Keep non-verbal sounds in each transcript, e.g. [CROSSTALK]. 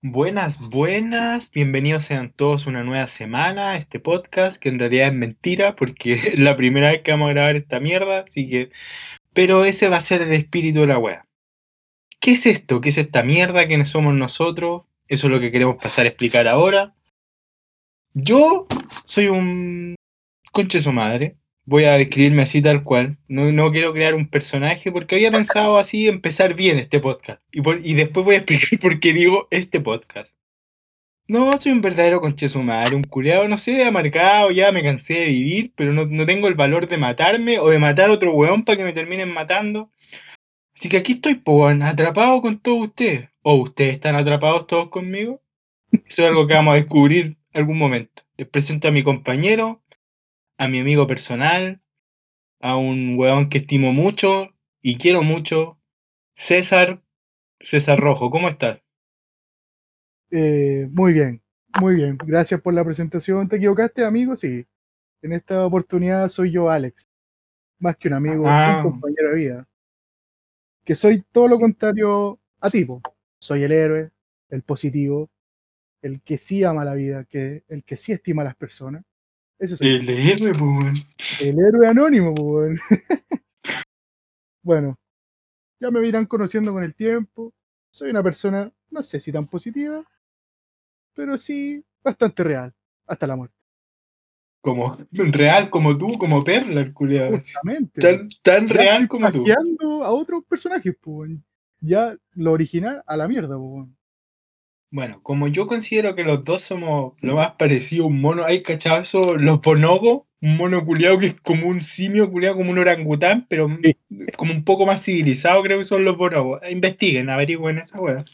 Buenas, buenas, bienvenidos sean todos a una nueva semana a este podcast, que en realidad es mentira, porque [LAUGHS] es la primera vez que vamos a grabar esta mierda, así que... Pero ese va a ser el espíritu de la wea. ¿Qué es esto? ¿Qué es esta mierda? ¿Quiénes somos nosotros? Eso es lo que queremos pasar a explicar ahora. Yo soy un conche su madre. Voy a describirme así tal cual. No, no quiero crear un personaje porque había pensado así empezar bien este podcast. Y, por- y después voy a [LAUGHS] explicar por qué digo este podcast. No, soy un verdadero conche su madre, un culeado, no sé, amargado, ya me cansé de vivir, pero no, no tengo el valor de matarme o de matar a otro weón para que me terminen matando. Así que aquí estoy, weón, atrapado con todos ustedes. ¿O ustedes están atrapados todos conmigo? Eso es algo que vamos a descubrir algún momento. Les presento a mi compañero, a mi amigo personal, a un weón que estimo mucho y quiero mucho, César, César Rojo, ¿cómo estás? Eh, muy bien, muy bien. Gracias por la presentación. ¿Te equivocaste, amigo? Sí. En esta oportunidad soy yo, Alex. Más que un amigo, Ah. un compañero de vida. Que soy todo lo contrario a tipo. Soy el héroe, el positivo, el que sí ama la vida, que, el que sí estima a las personas. El héroe, weón. el héroe anónimo, weón. [LAUGHS] bueno, ya me irán conociendo con el tiempo. Soy una persona, no sé si tan positiva, pero sí bastante real, hasta la muerte. Como real, como tú, como Perla, el culiao. así. Justamente. Tan, tan real como tú. a otros personajes, weón. Ya lo original a la mierda, weón. Bueno, como yo considero que los dos somos lo más parecido a un mono, ¿hay cachado eso? Los bonogos, un mono culiao que es como un simio culiao, como un orangután, pero Sí. como un poco más civilizado, creo que son los bonogos. Investiguen, averigüen esa weá.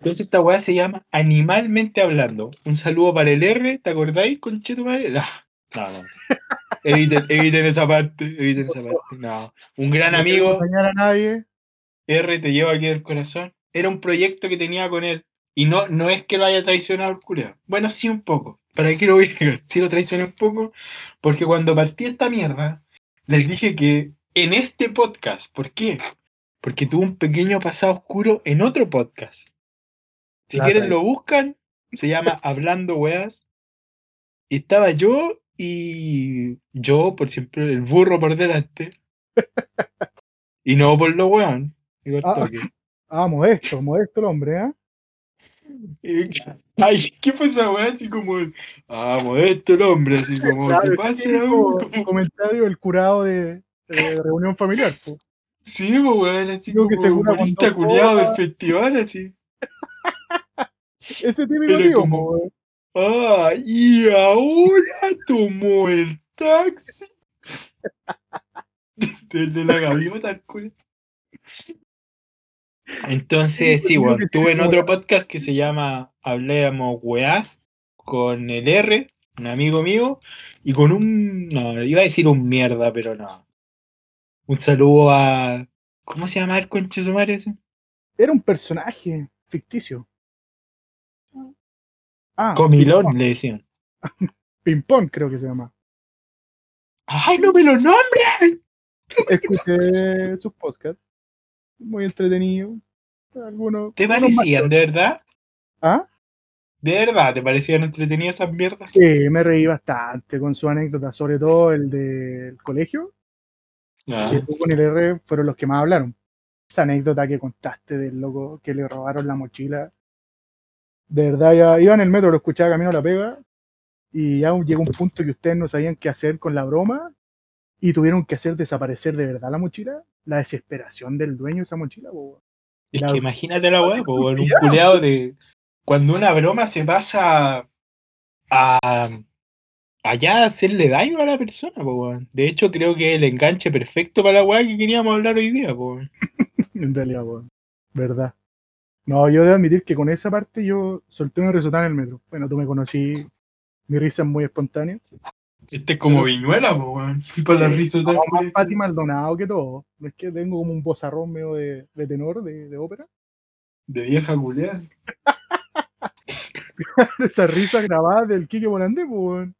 Entonces esta weá se llama Animalmente Hablando. Un saludo para el R, ¿te acordáis, conchetumadre? No, no, no. [LAUGHS] Eviten, eviten esa parte, eviten esa parte. No. Un gran No amigo. dañar a nadie. R te lleva aquí en el corazón. Era un proyecto que tenía con él. Y no, no es que lo haya traicionado el. Bueno, sí un poco. ¿Para qué lo voy a? Sí lo traicioné un poco. Porque cuando partí esta mierda, les dije que en este podcast, ¿por qué? Porque tuvo un pequeño pasado oscuro en otro podcast. Si quieren lo buscan, se llama [LAUGHS] Hablando Weas. Y estaba yo y yo, por siempre, el burro por delante. [LAUGHS] Y no por lo weón. Ah. [LAUGHS] Ah, modesto, modesto el hombre, ¿eh? [LAUGHS] Ay, ¿qué pasa, weá? Así como, ah, modesto el hombre, así como, Claro, ¿qué pasa? Como- comentario del curado de, de reunión familiar, po. Sí, pues, weón, así Digo que como se humorista culiado del festival, así. [LAUGHS] Ese típico Pero tío, como- weón. Ah, y ahora tomó el taxi. [LAUGHS] Desde la gaviota, culo. Entonces, sí, bueno, estuve en otro podcast que se llama Hablemos Weás con el R, un amigo mío, y con un. No, iba a decir un mierda, pero no. Un saludo a. ¿Cómo se llama el conche ese? Era un personaje ficticio. Ah, Comilón, le decían. [LAUGHS] Pimpón, creo que se llama. ¡Ay, no me lo nombres! Escuché sus podcasts. Muy entretenido. Algunos. ¿Te algunos parecían, de verdad? ¿Ah? ¿De verdad te parecían entretenidas esas mierdas? Sí, me reí bastante con su anécdota, sobre todo el del colegio, Ah, que tú con el R fueron los que más hablaron. Esa anécdota que contaste del loco que le robaron la mochila. De verdad, ya iba en el metro, lo escuchaba camino a la pega, y ya llegó un punto que ustedes no sabían qué hacer con la broma, y tuvieron que hacer desaparecer de verdad la mochila. La desesperación del dueño de esa mochila, po. Es La- que imagínate la weá, po, un culeado de. Cuando una broma se pasa a. allá a hacerle daño a la persona, po. De hecho, creo que es el enganche perfecto para la weá que queríamos hablar hoy día, po. [LAUGHS] En realidad, weón. Verdad. No, yo debo admitir que con esa parte yo solté una risota en el metro. Bueno, tú me conocí, mi risa es muy espontánea. Este es como Pero- viñuela, po, weón. Y para Sí, risa No, más Pati Maldonado que todo. Es que tengo como un bozarrón medio de, de tenor, de, de ópera. De vieja culeada. [LAUGHS] Esa risa grabada del Kike Morandé, pues, weón.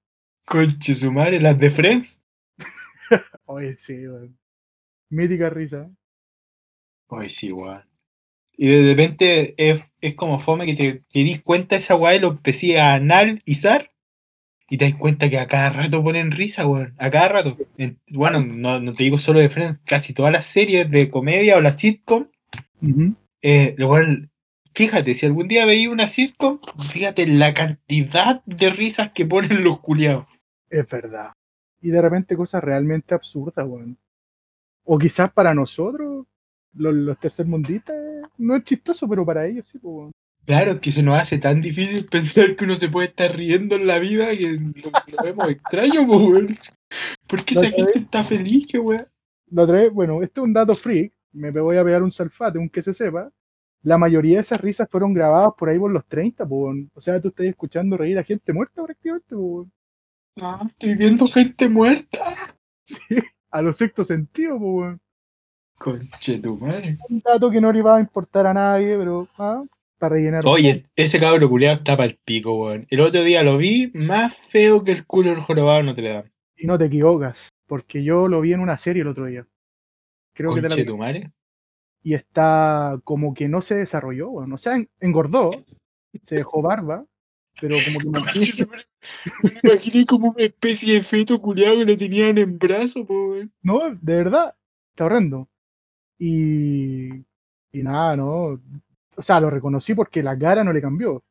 Conche su madre, las de Friends. [LAUGHS] Oye, sí, weón. Mítica risa. Ay, sí, weón. Y de repente es, es como fome que te, te dis cuenta de esa weá y lo empecé a analizar y te das cuenta que a cada rato ponen risa, weón. A cada rato. En- bueno, no, no te digo solo de Friends, casi todas las series de comedia o las sitcom, eh, lo cual, fíjate, si algún día veía una sitcom, fíjate la cantidad de risas que ponen los culiados. Es verdad. Y de repente cosas realmente absurdas, weón. O quizás para nosotros, los, los tercermundistas, no es chistoso, pero para ellos sí, pues, weón. Claro, que se nos hace tan difícil [LAUGHS] pensar que uno se puede estar riendo en la vida que lo, lo vemos extraño, pues, weón. ¿Por qué esa gente está feliz, que weón? La otra vez, bueno, este es un dato freak, me voy a pegar un salfate, un que se sepa. La mayoría de esas risas fueron grabadas por ahí por los 30, pues, weón. O sea, tú estás escuchando reír a gente muerta prácticamente, pues, weón. No, estoy viendo gente muerta. [LAUGHS] Sí, a los sexto sentido, pues, weón. Conche tu madre. Un dato que no le va a importar a nadie, pero, ah, para rellenar. Oye, ese cabro culiado está para el pico, weón. El otro día lo vi más feo que el culo del jorobado en Notre Dame. Y no te equivocas, porque yo lo vi en una serie el otro día. Creo que te la Conche tu madre. y está como que no se desarrolló, weón. O sea, en- engordó, se dejó barba, pero como que mantuvo-. Me imaginé como una especie de feto culiado que lo tenían en brazo, po, weón. No, de verdad, está horrendo. Y, y nada, ¿no? O sea, lo reconocí porque la cara no le cambió.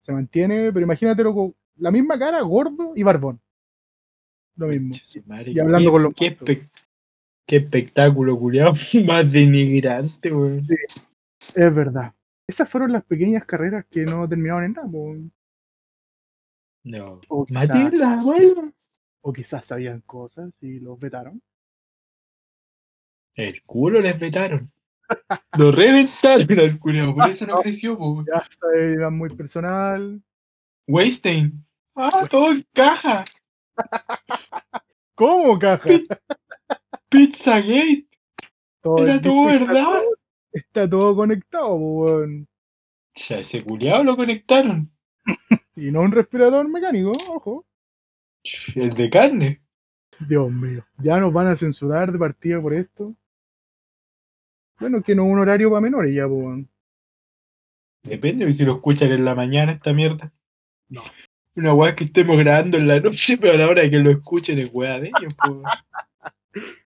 Se mantiene, pero imagínatelo con la misma cara, gordo y barbón. Lo mismo. Y hablando qué- con los qué, espectáculo, culiado. [LAUGHS] Más denigrante, weón. Es verdad. Esas fueron las pequeñas carreras que no terminaron en nada. No. O quizás, Matilda, o quizás sabían cosas y los vetaron. El culo les vetaron. Lo reventaron al culiado, por eso no [LAUGHS] creció, po, weón. Ya era muy personal. Weinstein. Ah, todo en caja. [LAUGHS] ¿Cómo, caja? Pi- Pizzagate. Todo- Era todo verdad. Está todo conectado, weón. Ya, ese culiado lo conectaron. [LAUGHS] Y no un respirador mecánico, ojo. El de carne. Dios mío, ya nos van a censurar de partida por esto. Bueno, que no es un horario para menores ya, po, weón. Depende de si lo escuchan en la mañana esta mierda. No. Una weá que estemos grabando en la noche, [LAUGHS] pero a la hora de que lo escuchen es weá de ellos, po.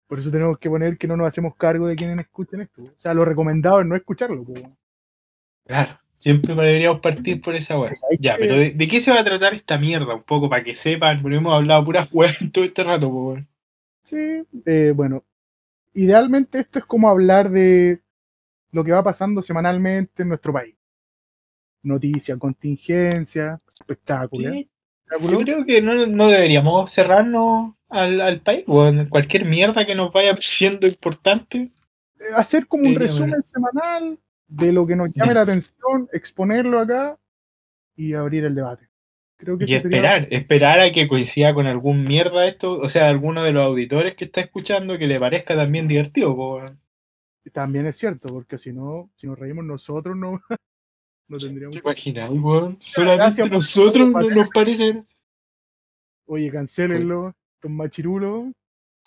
Por eso tenemos que poner que no nos hacemos cargo de quienes escuchen esto. O sea, lo recomendado es no escucharlo, po, weón. Claro. Siempre deberíamos partir por esa weá. Ya, pero ¿de, de qué se va a tratar esta mierda? Un poco para que sepan, porque hemos hablado puras weas todo este rato, po. weón. Sí, eh, bueno, idealmente esto es como hablar de lo que va pasando semanalmente en nuestro país. Noticias, contingencia, espectáculos. Sí, Yo creo que no, no deberíamos cerrarnos al, al país, weón. Cualquier mierda que nos vaya siendo importante. Eh, Hacer como un resumen semanal de lo que nos llame la atención, exponerlo acá y abrir el debate. Creo que Y sería esperar, esperar a que coincida con algún mierda esto, o sea, alguno de los auditores que está escuchando que le parezca también divertido, po, también es cierto, porque si no, si nos reímos nosotros no, [LAUGHS] no tendríamos. ¿Te imaginas, weón? Solamente nosotros no nos parece gracioso. Oye, cancelenlo, estos machirulos.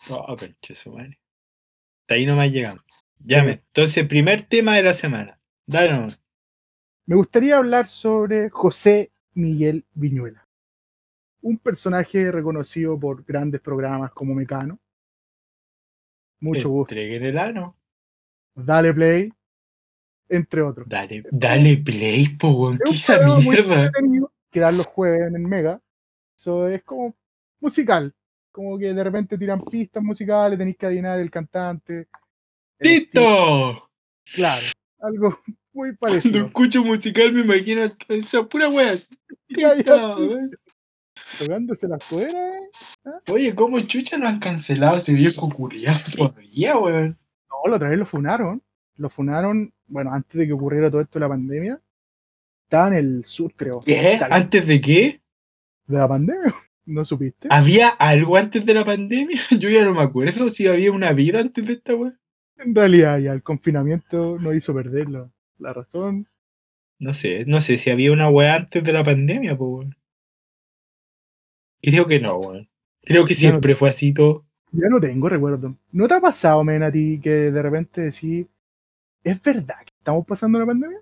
No, conche su madre. Hasta ahí nomás llegamos. Llame. Sí. Entonces, primer tema de la semana. Dale nomás. Me gustaría hablar sobre José Miguel Viñuela, un personaje reconocido por grandes programas como Mecano. Mucho gusto. Entreguen el ano. Dale Play, entre otros. Dale, dale play, po. Es ¿Qué un esa programa muy mierda? que dan los jueves en el Mega. Eso es como musical. Como que de repente tiran pistas musicales, tenéis que adivinar el cantante. ¡Tito! Claro, algo muy [LAUGHS] Cuando parecido. escucho musical me imagino esa pura wea. [LAUGHS] Weón. Tocándose las cueras. Oye, ¿cómo chucha no han cancelado ese viejo culiado todavía, weón? No, la otra vez lo funaron. Lo funaron, bueno, antes de que ocurriera todo esto de la pandemia. Estaba en el sur, creo. ¿Qué? ¿Antes de qué? ¿De la pandemia? [LAUGHS] ¿No supiste? ¿Había algo antes de la pandemia? Yo ya no me acuerdo si había una vida antes de esta wea. En realidad, ya el confinamiento nos hizo perder la, razón. No sé, no sé si había una weá antes de la pandemia, pues weón. Creo que no, weón. Creo que Ya no- siempre fue así todo. Ya no tengo recuerdo. ¿No te ha pasado, men, a ti que de repente decís, es verdad que estamos pasando la pandemia.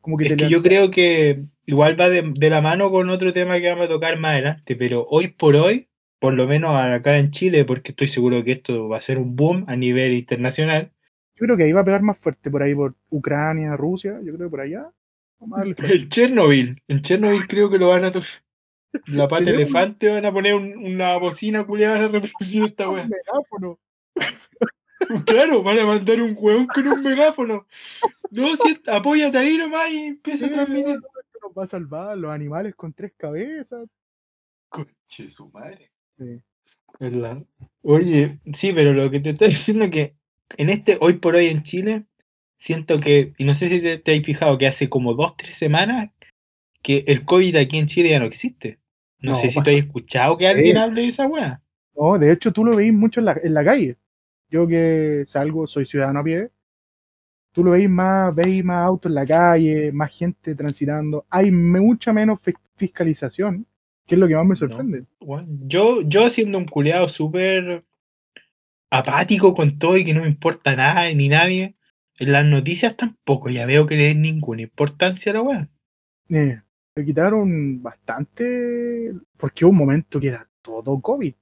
Como que es que yo creo que igual va de, de, la mano con otro tema que vamos a tocar más adelante, pero hoy por hoy, por lo menos acá en Chile, porque estoy seguro que esto va a ser un boom a nivel internacional. Yo creo que ahí va a pegar más fuerte, por ahí por Ucrania, Rusia, yo creo que por allá. En Chernobyl, en Chernobyl [LAUGHS] creo que lo van a la pata elefante van a poner una bocina culiada a reproducir esta weá. megáfono. [LAUGHS] Claro, van a mandar un hueón con un megáfono. No, si apóyate ahí nomás y empieza a transmitir. Esto nos va a salvar los animales con tres cabezas. Conche su madre. Sí. ¿Verdad? Oye, sí, pero lo que te estoy diciendo es que en este, hoy por hoy en Chile, siento que, y no sé si te, te has fijado, que hace como dos, tres semanas que el COVID aquí en Chile ya no existe. No, sé si tú has escuchado que alguien hable de esa weá. No, de hecho tú lo veis mucho en la, en la calle. Yo que salgo, soy ciudadano a pie, tú lo veis más, veis más autos en la calle, más gente transitando, hay mucha menos fiscalización, que es lo que más me sorprende. yo, yo siendo un culeado súper apático con todo y que no me importa nada ni nadie, en las noticias tampoco ya veo que le den ninguna importancia a la weá. Eh, le quitaron bastante, porque hubo un momento que era todo COVID.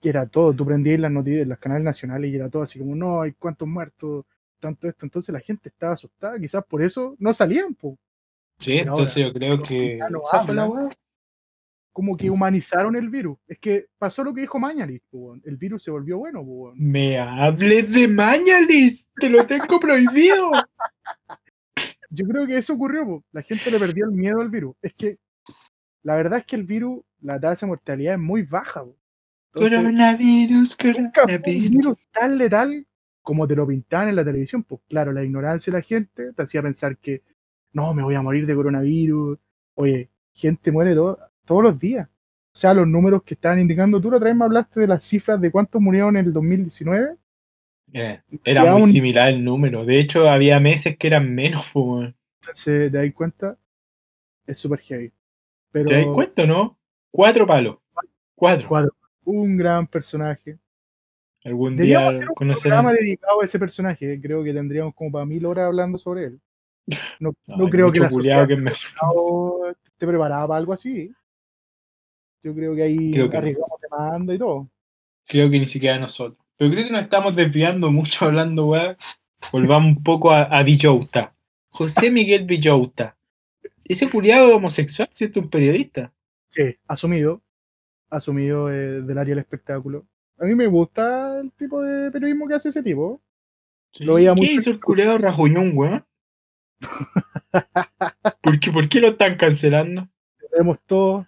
Que era todo, tú prendías las noticias, los canales nacionales y era todo así como, no, hay cuántos muertos, tanto esto. Entonces la gente estaba asustada, quizás por eso no salían. Po. Sí, entonces yo creo que... como que humanizaron el virus. Es que pasó lo que dijo Mañalis, el virus se volvió bueno. Me hables de Mañalis, te lo tengo [LAUGHS] prohibido. Yo creo que eso ocurrió, la gente le perdió el miedo al virus. Es que la verdad es que el virus, la tasa de mortalidad es muy baja. coronavirus, coronavirus. Un virus tan letal como te lo pintaban en la televisión. Pues claro, la ignorancia de la gente te hacía pensar que no, me voy a morir de coronavirus. Oye, gente muere todos los días. O sea, los números que estaban indicando, tú la otra vez me hablaste de las cifras de cuántos murieron en el 2019 eh, era muy similar el número. De hecho, había meses que eran menos. [LAUGHS] Entonces, ¿te das cuenta? Es súper heavy. Pero... ¿Te das cuenta, no? Cuatro palos. Cuatro. Cuatro. Un gran personaje. Algún día un programa dedicado a ese personaje. Creo que tendríamos como para mil horas hablando sobre él. No, [LAUGHS] no, creo que la sociedad que [LAUGHS] me... esté preparada para algo así. Yo creo que ahí creo que... arriesgamos demanda y todo. Creo que ni siquiera nosotros. Pero creo que nos estamos desviando mucho [LAUGHS] hablando, weá. Volvamos un poco a, a Villota. José Miguel Villota. Ese culiado homosexual, ¿cierto? Un periodista. Sí, asumido. Asumido eh, del área del espectáculo. A mí me gusta el tipo de periodismo que hace ese tipo. Lo veía ¿Qué hizo el culiado Rajuñón, weón? [LAUGHS] ¿Por qué, ¿Por qué lo están cancelando? Tenemos todo.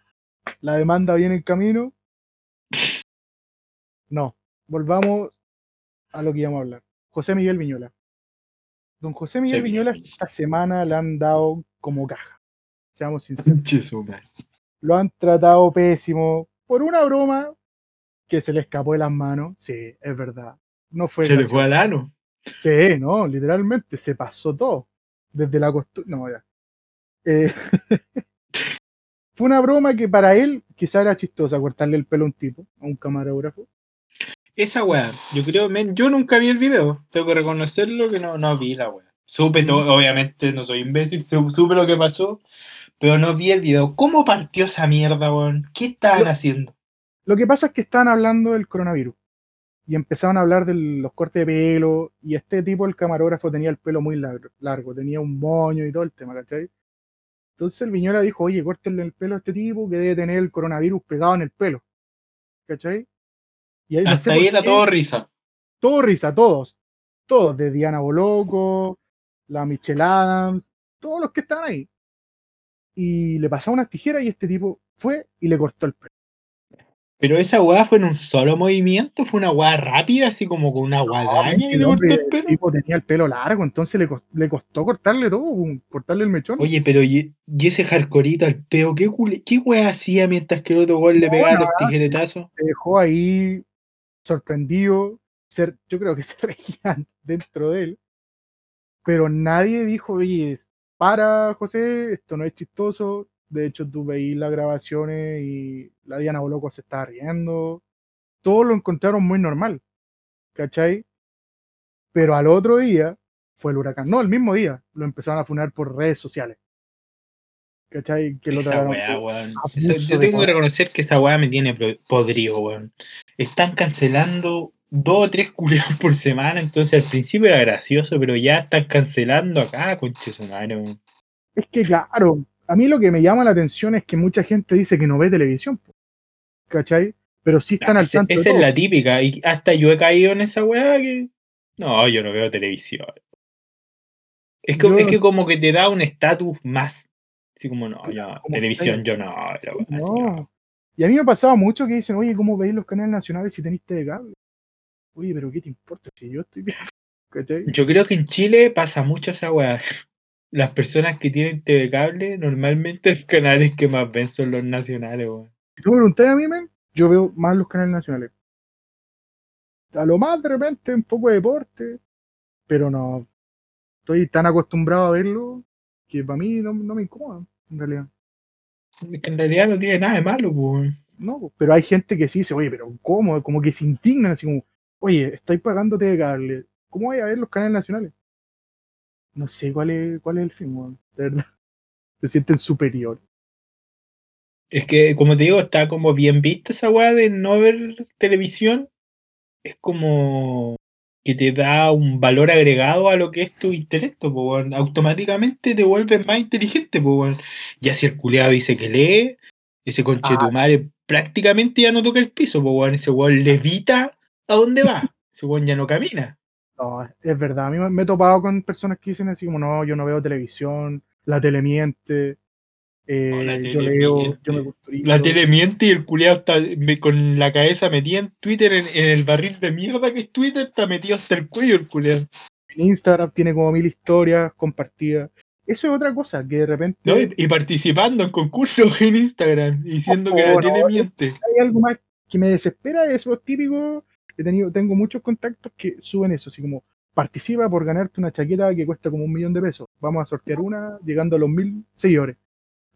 La demanda viene en camino. [LAUGHS] No, volvamos a lo que íbamos a hablar. José Miguel Viñola. Don José Miguel Viñola esta semana le han dado como caja. Seamos sinceros. Lo han tratado pésimo por una broma que se le escapó de las manos. Sí, es verdad. No fue se le fue al ano. Sí, no, literalmente se pasó todo. Desde la costumbre. No, ya. Eh, [LAUGHS] fue una broma que para él quizá era chistosa cortarle el pelo a un tipo, a un camarógrafo. Esa weá, yo creo, yo nunca vi el video, tengo que reconocerlo que no, no vi la weá. Supe todo, obviamente no soy imbécil, supe lo que pasó, pero no vi el video. ¿Cómo partió esa mierda, weón? ¿Qué estaban haciendo? Lo que pasa es que estaban hablando del coronavirus y empezaron a hablar de los cortes de pelo y este tipo, el camarógrafo, tenía el pelo muy largo, largo tenía un moño y todo el tema, ¿cachai? Entonces el Viñola dijo, oye, córtenle el pelo a este tipo que debe tener el coronavirus pegado en el pelo, ¿cachai? Hasta ahí era todo risa. Todo risa, todos. Todos, de Diana Boloco, la Michelle Adams, todos los que están ahí. Y le pasaba unas tijeras y este tipo fue y le cortó el pelo. Pero esa weá fue en un solo movimiento, fue una weá rápida, así como con una guadaña le cortó el pelo. El tipo tenía el pelo largo, entonces le costó, cortarle todo, cortarle el mechón. Oye, pero y, ese hardcoreito al peo, ¿qué, qué weá hacía mientras que el otro gol le pegaba los tijeretazos? Se dejó ahí sorprendido, ser, yo creo que [LAUGHS] se reían dentro de él, pero nadie dijo, oye, para José, esto no es chistoso, de hecho tú veís las grabaciones y la Diana Boloco se está riendo, todos lo encontraron muy normal, ¿cachai? Pero al otro día fue el huracán. No, el mismo día lo empezaron a funar por redes sociales. ¿Cachai? Que lo Esa weá, weón. yo tengo que reconocer que esa weá me tiene podrido, weón. Están cancelando dos o tres culiados por semana, entonces al principio era gracioso, pero ya están cancelando acá, conche su madre, weón. Es que, claro, a mí lo que me llama la atención es que mucha gente dice que no ve televisión. ¿Cachai? Pero sí están Ah, al tanto de esa es todo. la típica, y hasta yo he caído en esa weá que. No, yo no veo televisión. Es que, Yo- es que como que te da un estatus más. Así como, no, yo, como televisión, yo no, la weá, así, no. No. Y a mí me ha pasado mucho que dicen, oye, ¿cómo veis los canales nacionales si tenéis de cable? Oye, pero ¿qué te importa si yo estoy viendo? [LAUGHS] ¿Cachai? Yo creo que en Chile pasa mucho esa weá. Las personas que tienen TV cable, normalmente los canales que más ven son los nacionales, weón. Si tú me preguntas a mí, men, yo veo más los canales nacionales. A lo más de repente un poco de deporte, pero no. Estoy tan acostumbrado a verlo que para mí no, no me incomoda, en realidad. Es que en realidad no tiene nada de malo, pues. No, pero hay gente que sí dice, oye, pero ¿cómo? Como que se indignan, así como, oye, estáis pagando de cable, ¿cómo voy a ver los canales nacionales? No sé cuál es, cuál es el fin, weón, de verdad. [LAUGHS] Se sienten superior. Es que, como te digo, está como bien vista esa weá de no ver televisión. Es como que te da un valor agregado a lo que es tu intelecto, po, weón. Automáticamente te vuelves más inteligente, po, weón. Ya si el culeado dice que lee, ese conchetumare prácticamente ya no toca el piso, po, weón. Ese weón levita a dónde va. [LAUGHS] Ese weón ya no camina. No, es verdad. A mí me me he topado con personas que dicen así como, no, yo no veo televisión, la tele miente, eh, No, la yo leo, miente. yo me culturizo. La tele miente y el culeado está me- con la cabeza metida en Twitter, en, en el barril de mierda que es Twitter, está metido hasta el cuello el culeado. En Instagram tiene como mil historias compartidas. Eso es otra cosa, que de repente ¿no? Y, y participando en concursos en Instagram, diciendo que la tele miente. hay algo más que me desespera, eso es típico. He tenido, tengo muchos contactos que suben eso, así como participa por ganarte una chaqueta que cuesta como un millón de pesos. Vamos a sortear una llegando a los mil seguidores.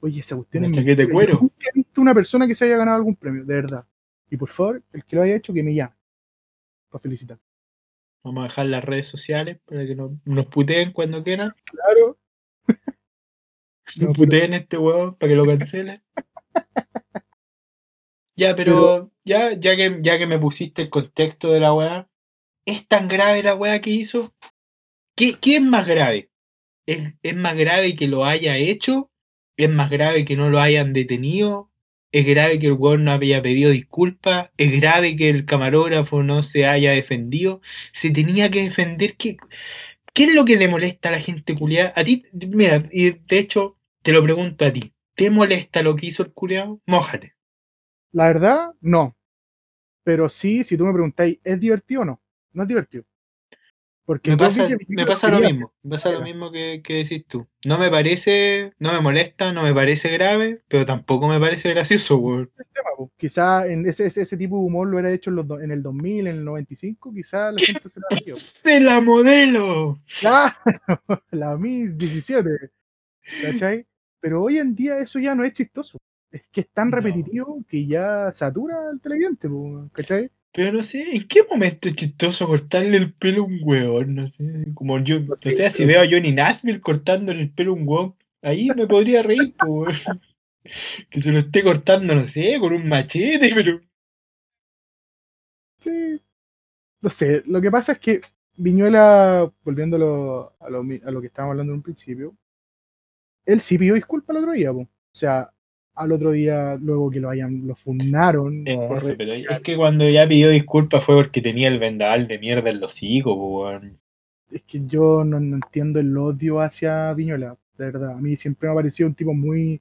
Oye, esa cuestión Una es chaqueta de cuero. Nunca he visto una persona que se haya ganado algún premio, de verdad. Y por favor, el que lo haya hecho, que me llame. Para felicitar. Vamos a dejar las redes sociales para que no- nos puteen cuando quieran. Claro. No, Nos puteen este huevo para que lo cancelen. [LAUGHS] Ya, pero, ya, ya que, ya que me pusiste el contexto de la weá, ¿es tan grave la weá que hizo? ¿Qué, qué es más grave? ¿Es, ¿Es más grave que lo haya hecho? ¿Es más grave que no lo hayan detenido? ¿Es grave que el weón no haya pedido disculpas? ¿Es grave que el camarógrafo no se haya defendido? ¿Se tenía que defender? ¿Qué, qué es lo que le molesta a la gente culiada? A ti, mira, y de hecho, te lo pregunto a ti. ¿Te molesta lo que hizo el culiado? Mójate. La verdad, no. Pero sí, si tú me preguntáis, ¿es divertido o no? No es divertido. Porque Me pasa, me lo mismo, me pasa lo mismo que, que decís tú. No me parece, no me molesta, no me parece grave, pero tampoco me parece gracioso, [LAUGHS] weón. Quizá en ese, ese, ese tipo de humor lo era hecho en, los en el 2000, en el 95, quizá la gente se lo. [LAUGHS] ¡Se la modelo! Claro, [LAUGHS] la Miss 17, ¿cachai? Pero hoy en día eso ya no es chistoso. Es que es tan No. repetitivo que ya satura al televidente, ¿cachai? Pero no sé, ¿en qué momento es chistoso cortarle el pelo a un weón? No sé, como yo, no sé, sé, si pero- veo a Johnny Nashville cortándole el pelo a un weón, ahí me podría reír, po, weón. [LAUGHS] Que se lo esté cortando, no sé, con un machete, pero... Sí. No sé, lo que pasa es que Viñuela, volviéndolo a lo, mi- a lo que estábamos hablando en un principio, él sí pidió disculpas el otro día, po. O sea, al otro día, luego que lo hayan, lo fundaron. Eso, pero es que cuando ya pidió disculpas fue porque tenía el vendaval de mierda en los higos, weón. es que yo no, no entiendo el odio hacia Viñuela, de verdad. A mí siempre me ha parecido un tipo muy,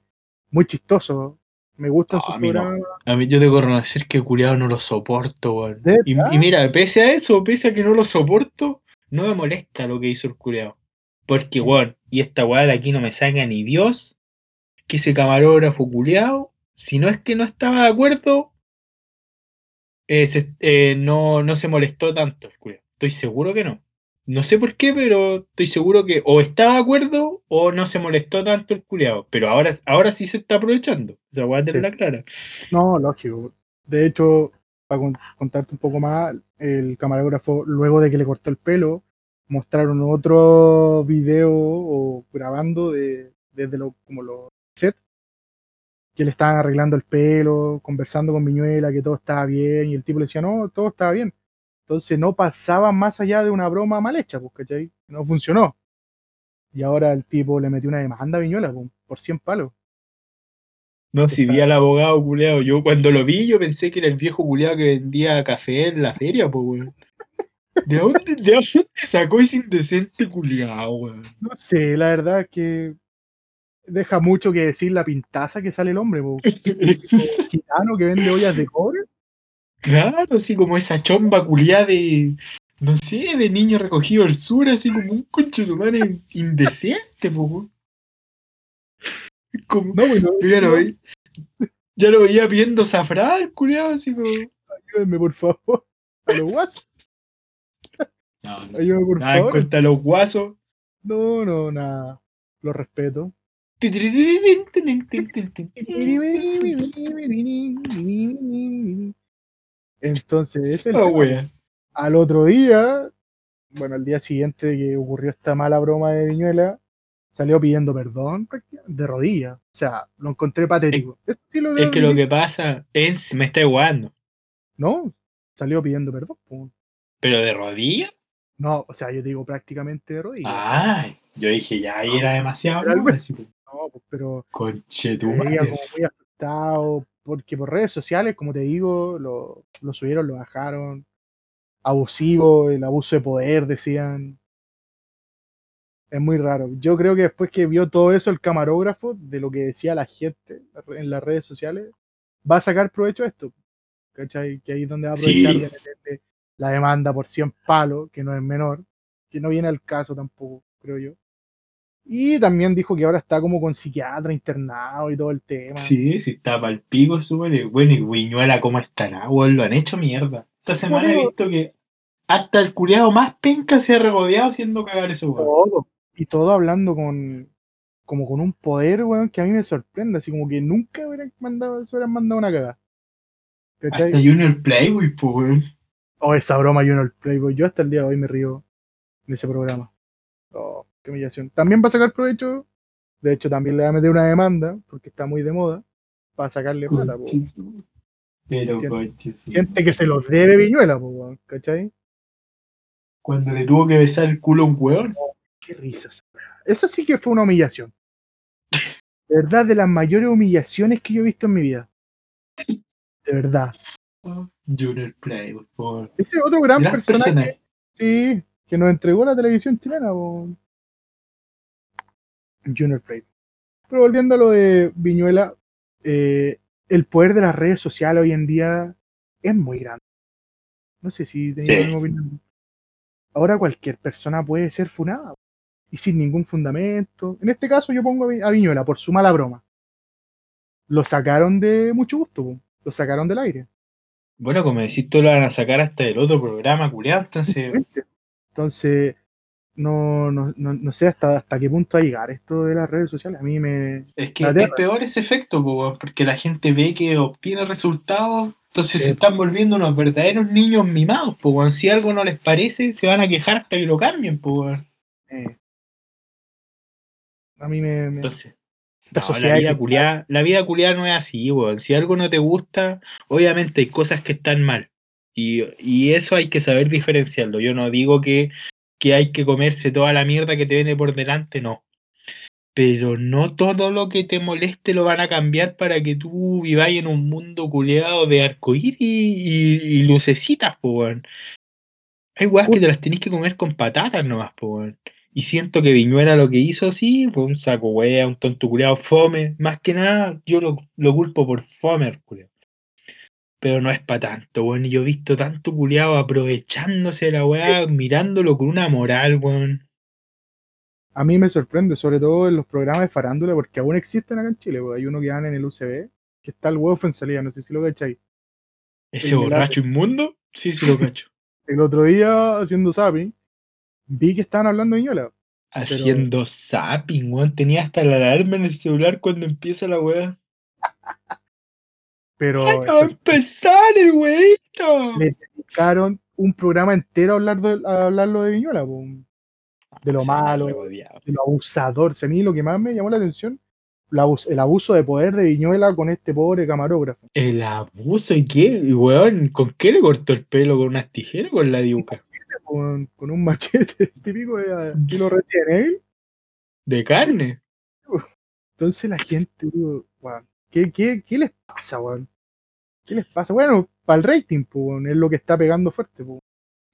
muy chistoso. Me gustan No, sus a mí no. programas. A mí yo debo reconocer que culiado no lo soporto, weón. ¿De Y, mira, pese a eso, pese a que no lo soporto, no me molesta lo que hizo el culiado. Porque, weón, y esta weá de aquí no me saca ni Dios, que ese camarógrafo culiado, si no es que no estaba de acuerdo, eh, se- eh, no, no se molestó tanto el culiado. Estoy seguro que no. No sé por qué, pero estoy seguro que o estaba de acuerdo o no se molestó tanto el culiado. Pero ahora, ahora sí se está aprovechando. Esa weá Sí. de la clara. No, lógico. De hecho, para con- contarte un poco más, el camarógrafo, luego de que le cortó el pelo, mostraron otro video o grabando de, desde lo, como los que le estaban arreglando el pelo, conversando con Viñuela, que todo estaba bien, y el tipo le decía, no, todo estaba bien. Entonces no pasaba más allá de una broma mal hecha, pues, ¿cachai? No funcionó. Y ahora el tipo le metió una demanda a Viñuela, pues, por 100 palos. No, si vi al abogado culeado, yo cuando lo vi, yo pensé que era el viejo culeado que vendía café en la feria, pues, weón. ¿De dónde, ¿De dónde sacó ese indecente culiado, weón? No sé, la verdad es que deja mucho que decir la pintaza que sale el hombre, po. gitano que vende ollas de cobre. Claro, así como esa chomba culiada de, no sé, de niño recogido al sur, así como un concho de humano indecente, po. Como, No, bueno, ya, lo veía, ya lo veía viendo zafrar, culiado, así como. ayúdenme por favor. A los guasos, No, no, ayúdenme por nada favor. los guasos. No, no, nada. Lo respeto. Entonces, ese es el Ah, wea. al otro día, bueno, al día siguiente de que ocurrió esta mala broma de Viñuela, salió pidiendo perdón de rodillas. O sea, lo encontré patético. Eso sí lo Es que lo que pasa es, me está jugando, No, salió pidiendo perdón. pero de rodillas. No, o sea, yo digo prácticamente de rodillas. Ay, yo dije ya ahí era demasiado. ¿no? No, pues, pero se veía como muy afectado, porque por redes sociales, como te digo, lo, lo subieron, lo bajaron. Abusivo, el abuso de poder, decían. Es muy raro. Yo creo que después que vio todo eso el camarógrafo, de lo que decía la gente en las redes sociales, va a sacar provecho de esto. ¿Cachai? Que ahí es donde va a aprovechar Sí. de meterle la demanda por 100 palos, que no es menor, que no viene al caso tampoco, creo yo. Y también dijo que ahora está como con psiquiatra internado y todo el tema. Sí, sí, está para el pico, súper. Bueno, y Viñuela, ¿cómo estará? weón? Lo han hecho mierda. Esta semana he visto que hasta el culiado más penca se ha regodeado haciendo cagar eso, weón. Todo. Y todo hablando con como con un poder, weón, que a mí me sorprende, así como que nunca hubieran mandado, se hubieran mandado una cagada. ¿Cachai? Hasta Junior Playboy, pues, weón. Oh, esa broma Junior Playboy. Yo hasta el día de hoy me río de ese programa. Oh, humillación. También va a sacar provecho. De hecho, también le va a meter una demanda, porque está muy de moda, para sacarle plata, po. Pero, Siente- Siente que se los debe Viñuela, po, ¿cachai? Cuando le tuvo que besar el culo a un weón. Qué risas. Eso sí que fue una humillación. De verdad, de las mayores humillaciones que yo he visto en mi vida. De verdad. Junior Playboy, por. Ese otro gran Gran personaje, personaje. sí, que nos entregó la televisión chilena, po. Junior Play. Pero volviendo a lo de Viñuela, eh, el poder de las redes sociales hoy en día es muy grande. No sé si tenéis Sí. opinión. Ahora cualquier persona puede ser funada y sin ningún fundamento. En este caso yo pongo a Vi- a Viñuela por su mala broma. Lo sacaron de mucho gusto, lo sacaron del aire. Bueno, como decís, tú lo van a sacar hasta el otro programa, culiado, entonces. Entonces, no, no, no, no sé hasta, hasta qué punto va a llegar esto de las redes sociales. A mí me... Es que es peor ese efecto, po, porque la gente ve que obtiene resultados, entonces Sí. se están volviendo unos verdaderos niños mimados, po. Si algo no les parece, se van a quejar hasta que lo cambien, po, eh, a mí me... me- Entonces, no, la vida culiada, la vida culiada no es así, weón. Si algo no te gusta, obviamente hay cosas que están mal. Y, y eso hay que saber diferenciarlo. Yo no digo que, que hay que comerse toda la mierda que te viene por delante, no. Pero no todo lo que te moleste lo van a cambiar para que tú viváis en un mundo culeado de arcoíris y, y lucecitas, po, weón. Hay weas que te las tenés que comer con patatas nomás, po, weón. Y siento que Viñuela lo que hizo, sí, fue un saco wea, un tonto culeado fome. Más que nada, yo lo, lo culpo por fome, culeado. Pero no es para tanto, weón. Y yo he visto tanto culeado aprovechándose de la weá, mirándolo con una moral, weón. A mí me sorprende, sobre todo en los programas de farándula, porque aún existen acá en Chile. pues, Hay uno que dan en el UCB, que está el huevo en salida, no sé si lo cacháis. Ese El borracho inmundo, sí, sí lo cacho. [LAUGHS] El otro día, haciendo zapping, vi que estaban hablando de Viñuela. Haciendo zapping, weón. Tenía hasta la alarma en el celular cuando empieza la weá. [LAUGHS] Pero ¡Ay, va a empezar el weito! le dedicaron un programa entero a, hablar de, a hablarlo de Viñuela. po. de lo malo, de lo abusador. Si a mí lo que más me llamó la atención, el abuso de poder de Viñuela con este pobre camarógrafo. El abuso y qué, y weón, ¿con qué le cortó el pelo? ¿Con unas tijeras o con la diuca? Con, con un machete [LAUGHS] típico de estilo Resident Evil. ¿De carne? Entonces la gente, digo, weón, ¿qué, qué, qué les pasa, weón? ¿Qué les pasa? Bueno, para el rating, pues, weón, es lo que está pegando fuerte, pues.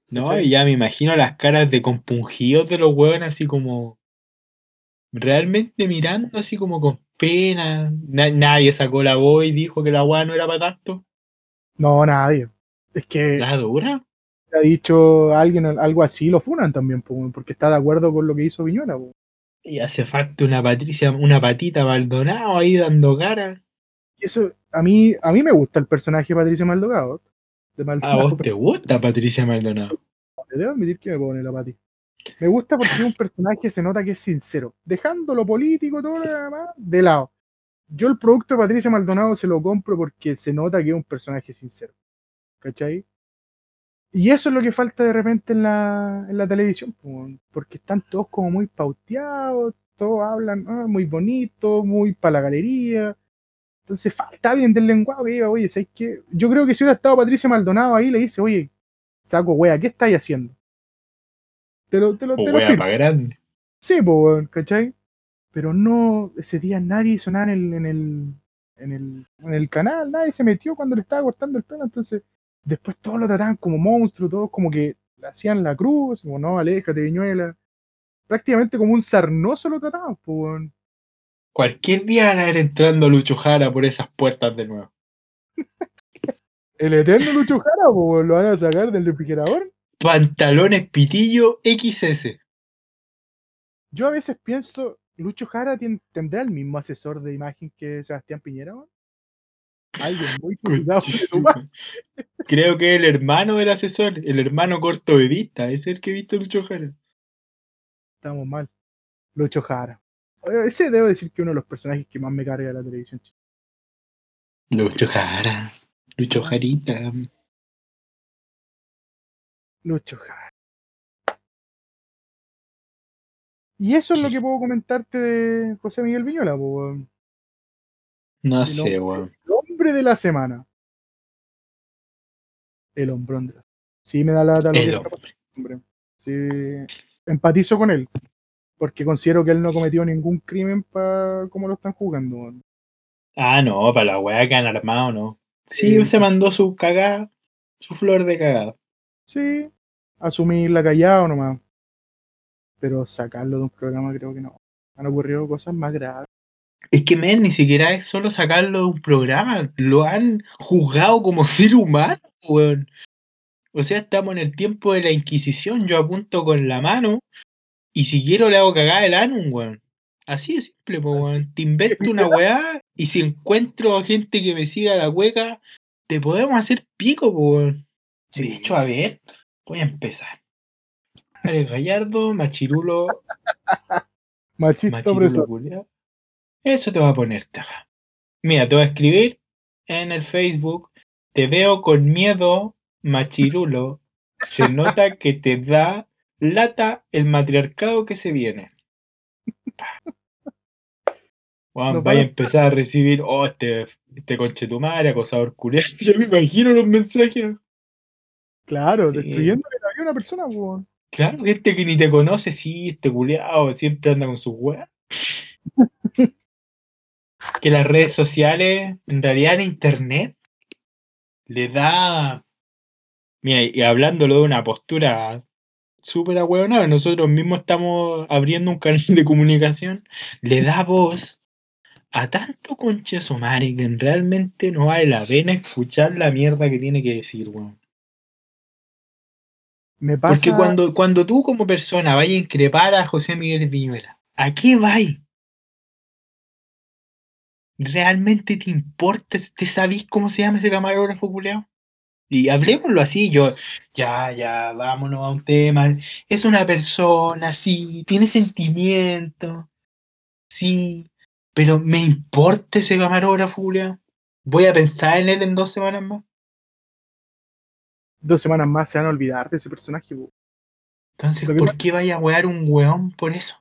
No, y ya me imagino las caras de compungidos de los weones así como realmente mirando así como con pena. Na- nadie sacó la voz y dijo que la weá no era para tanto. No, nadie. Es que ¿La dura? ha dicho alguien algo así, lo funan también, porque está de acuerdo con lo que hizo Viñuela, pues. Y hace falta una Patricia, una patita Maldonado ahí dando cara. Eso, a mí, a mí me gusta el personaje de Patricia Maldonado. De ¿A Maldonado, vos te gusta Patricia Maldonado? debo admitir que me pone la Pati. Me gusta porque es un personaje que se nota que es sincero, dejando lo político, todo lo demás, de lado. Yo el producto de Patricia Maldonado se lo compro porque se nota que es un personaje sincero. ¿Cachai? Y eso es lo que falta de repente en la, en la televisión, po, porque están todos como muy pauteados, todos hablan ah, muy bonito, muy para la galería. Entonces falta alguien del lenguaje que diga, oye, ¿sabes qué? Yo creo que si hubiera estado Patricia Maldonado ahí, le dice, oye, saco wea, ¿qué estáis haciendo? Te lo, te lo, O te lo wea firmo. grande. Sí, pues, ¿cachai? Pero no, ese día nadie hizo nada en el, en el, en el, en el canal, nadie se metió cuando le estaba cortando el pelo, entonces después todos lo trataban como monstruo, todos como que le hacían la cruz, como no, aléjate, viñuela. Prácticamente como un sarnoso lo trataban, pues. Cualquier día van a ir entrando Lucho Jara por esas puertas de nuevo. [LAUGHS] El eterno Lucho Jara, weón, lo van a sacar del refrigerador. Pantalones pitillo XS. Yo a veces pienso, Lucho Jara tendrá el mismo asesor de imagen que Sebastián Piñera, weón. Alguien muy madre. Creo que el hermano del asesor, el hermano corto de vista, es el que he visto Lucho Jara. Estamos mal. Lucho Jara. Ese debo decir que es uno de los personajes que más me carga de la televisión. Lucho Jara. Lucho Jarita. Lucho Jara. Y eso es lo que puedo comentarte de José Miguel Viñola, po, weón. No El sé, hombre- weón. el hombre de la semana. El hombrón de la Sí, me da la que El hombre. Sí, empatizo con él. Porque considero que él no cometió ningún crimen para como lo están jugando. Ah, no, para la weá que han armado, no. Sí, Sí. se mandó su cagada, su flor de cagada. Sí, asumirla callado nomás. Pero sacarlo de un programa creo que no. Han ocurrido cosas más graves. Es que, men, ni siquiera es solo sacarlo de un programa, lo han juzgado como [LAUGHS] ser humano, weón. O sea, estamos en el tiempo de la Inquisición, yo apunto con la mano y si quiero le hago cagada el anum, weón. Así de simple, po, weón. Te invento una [LAUGHS] weá y si encuentro gente que me siga la cueca, te podemos hacer pico, po, weón. Sí. De hecho, a ver, voy a empezar. Alex Gallardo, Machirulo, [LAUGHS] Machista Machirulo culiao. Eso te va a ponerte acá. Mira, te voy a escribir en el Facebook. Te veo con miedo, Machirulo. Se [LAUGHS] nota que te da lata el matriarcado que se viene. Juan, vaya a a- empezar a recibir, oh, este, este conche tu madre, acosador culiao. [LAUGHS] Yo me imagino los mensajes. Claro, Sí. destruyendo la vida de una persona. Claro, gente que ni te conoce, sí, este culiao siempre anda con sus weas. [LAUGHS] que las redes sociales, en realidad en internet, le da. Mira, y hablándolo de una postura súper ahueonada, nosotros mismos estamos abriendo un canal de comunicación, le da voz a tanto concha su madre que realmente no vale la pena escuchar la mierda que tiene que decir, weón. Me pasa. Porque cuando, cuando tú como persona vayas a increpar a José Miguel Viñuela, ¿a qué vais? ¿Realmente te importa? ¿Te sabís cómo se llama ese camarógrafo culeado? Y hablemoslo así, yo, ya, ya, vámonos a un tema. Es una persona, sí, tiene sentimientos, sí, pero ¿me importa ese camarógrafo culeado? ¿Voy a pensar en él en dos semanas más? Dos semanas más se van a olvidar de ese personaje. Entonces, ¿por qué vaya a wear un weón por eso?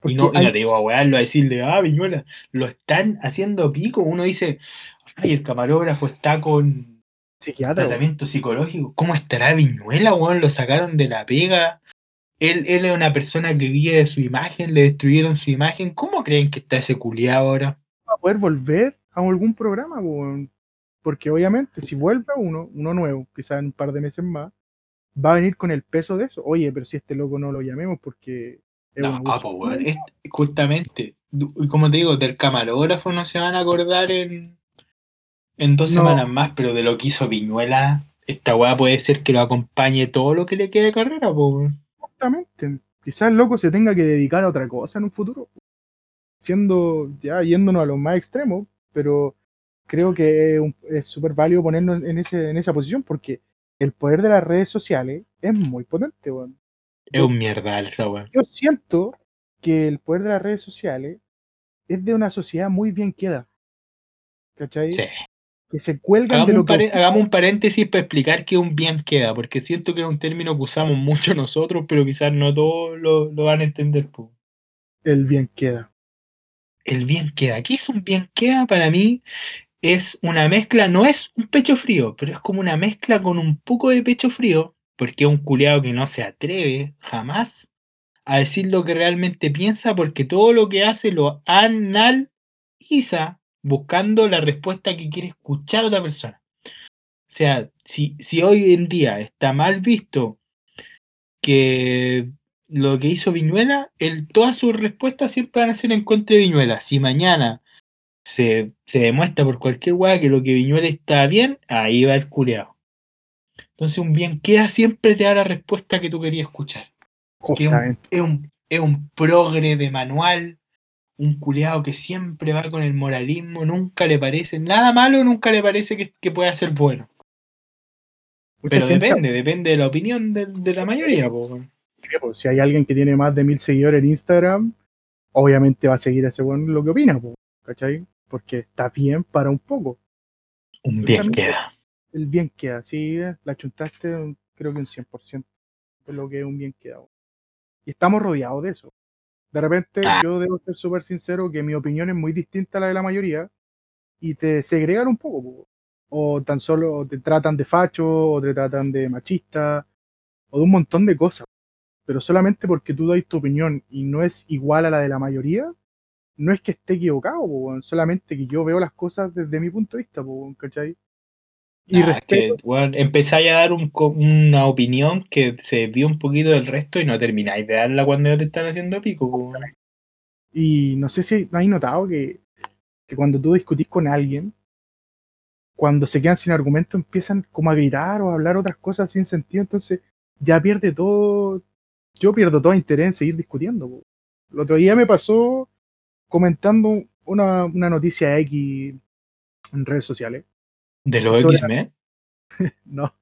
Porque Y no, y hay- no te digo a wearlo a decirle, ah, Viñuela, lo están haciendo pico. Uno dice, ay, el camarógrafo está con psiquiatra, weón. tratamiento psicológico. ¿Cómo estará Viñuela, weón? Lo sacaron de la pega. Él, él es una persona que vive de su imagen, le destruyeron su imagen. ¿Cómo creen que está ese culiado ahora? va a poder volver a algún programa, weón. porque obviamente si vuelve uno, uno nuevo, quizás en un par de meses más, va a venir con el peso de eso. Oye, pero si este loco no lo llamemos porque es No, abuso. pues, weón, es- justamente, como te digo, del camarógrafo no se van a acordar en, en dos No. semanas más, pero de lo que hizo Viñuela, esta weá puede ser que lo acompañe todo lo que le quede de carrera, pues, weón. Exactamente. Quizás el loco se tenga que dedicar a otra cosa en un futuro. Siendo, ya yéndonos a los más extremos, pero creo que es súper válido ponernos en, ese, en esa posición porque el poder de las redes sociales es muy potente, weón. Es un mierda esa weá. Yo siento que el poder de las redes sociales es de una sociedad muy bien queda. ¿Cachai? Sí. Que se cuelgan Hagamos de lo un, que hagamos un paréntesis para explicar que un bien queda, porque siento que es un término que usamos mucho nosotros, pero quizás no todos lo, lo van a entender. pues. el bien queda. El bien queda. ¿Qué es un bien queda? Para mí es una mezcla, no es un pecho frío, pero es como una mezcla con un poco de pecho frío, porque es un culeado que no se atreve jamás a decir lo que realmente piensa, porque todo lo que hace lo analiza buscando la respuesta que quiere escuchar otra persona. O sea, si, si hoy en día está mal visto que lo que hizo Viñuela, él, todas sus respuestas siempre van a ser en contra de Viñuela. Si mañana se, se demuestra por cualquier weá que lo que Viñuela está bien, ahí va el culeado. Entonces un bien queda siempre te da la respuesta que tú querías escuchar. Que es un, Justamente. es un, es un progre de manual, un culeado que siempre va con el moralismo, nunca le parece nada malo, nunca le parece que, que pueda ser bueno. Mucha Pero gente- depende, depende de la opinión de, de la mayoría. po, pues, si hay alguien que tiene más de mil seguidores en Instagram, obviamente va a seguir a ese weón lo que opina, pues, ¿cachai? Porque está bien para un poco. Un bien queda. El bien queda, sí, eh, la chuntaste un- creo que un 100% de lo que es un bien queda. Y estamos rodeados de eso. De repente, Ah. yo debo ser súper sincero que mi opinión es muy distinta a la de la mayoría y te segregan un poco. po. O tan solo te tratan de facho, o te tratan de machista, o de un montón de cosas. Pero solamente porque tú das tu opinión y no es igual a la de la mayoría, no es que esté equivocado, po, solamente que yo veo las cosas desde mi punto de vista, po, ¿cachai? Y Nah, que, respeto, weón, empezáis a dar un una opinión que se desvió un poquito del resto y no termináis de darla cuando ya te están haciendo pico. y no sé si no hay notado que, que cuando tú discutís con alguien, cuando se quedan sin argumento empiezan como a gritar o a hablar otras cosas sin sentido, entonces ya pierde todo, yo pierdo todo interés en seguir discutiendo. po. El otro día me pasó comentando una, una noticia X en redes sociales, De los Sobre- X-Men. [LAUGHS] no,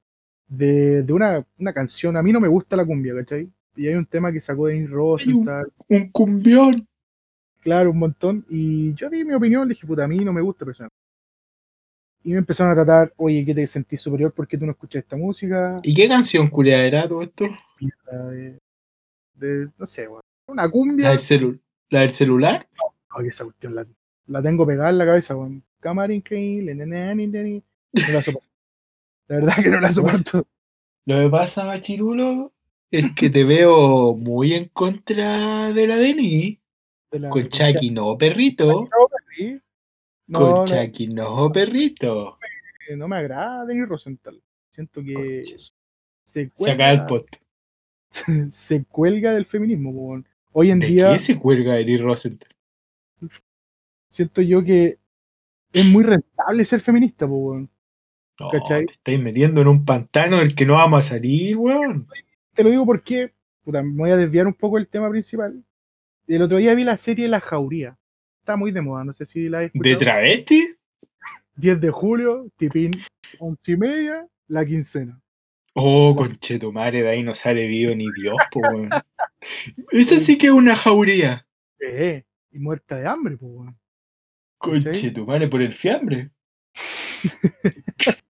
de, de una, una canción, a mí no me gusta la cumbia, ¿cachai? Y hay un tema que sacó Denis Hay un- Rosenthal, Un cumbión. claro, un montón, y yo di mi opinión, le dije, puta, a mí no me gusta personalmente. Y me empezaron a tratar, oye, ¿qué te sentís superior? ¿Por qué tú no escuchas esta música? ¿Y qué canción culiada era todo esto? de, de- no sé, weón, una ¿La cumbia. del, celu- la del celular? Ay, esa cuestión la, la tengo pegada en la cabeza, weón. Cámara increíble, na, na. No la soporto. La verdad que no la soporto. Lo que pasa, Machirulo, es que te veo muy en contra de la. De la- Con Chucky no, perrito. No, Con Chucky no, perrito. eh, no me agrada Denis Rosenthal. Siento que Conches. se acaba el cuelga, post. [LAUGHS] se cuelga del feminismo. weón. Hoy en ¿De día qué se cuelga Denis Rosenthal? siento yo que es muy rentable ser feminista. weón. No, ¿Cachai? te estáis metiendo en un pantano del que no vamos a salir, weón. Te lo digo porque puta, me voy a desviar un poco del tema principal. El otro día vi la serie La Jauría. Está muy de moda, no sé si la he ¿De travestis? 10 de julio, tipín, once y media, la quincena. Oh, conchetumare, de ahí no sale vivo ni Dios, po, weón. Esa sí que es una jauría. Eh, y muerta de hambre, pues, weón. Conchetumare por el fiambre. [LAUGHS]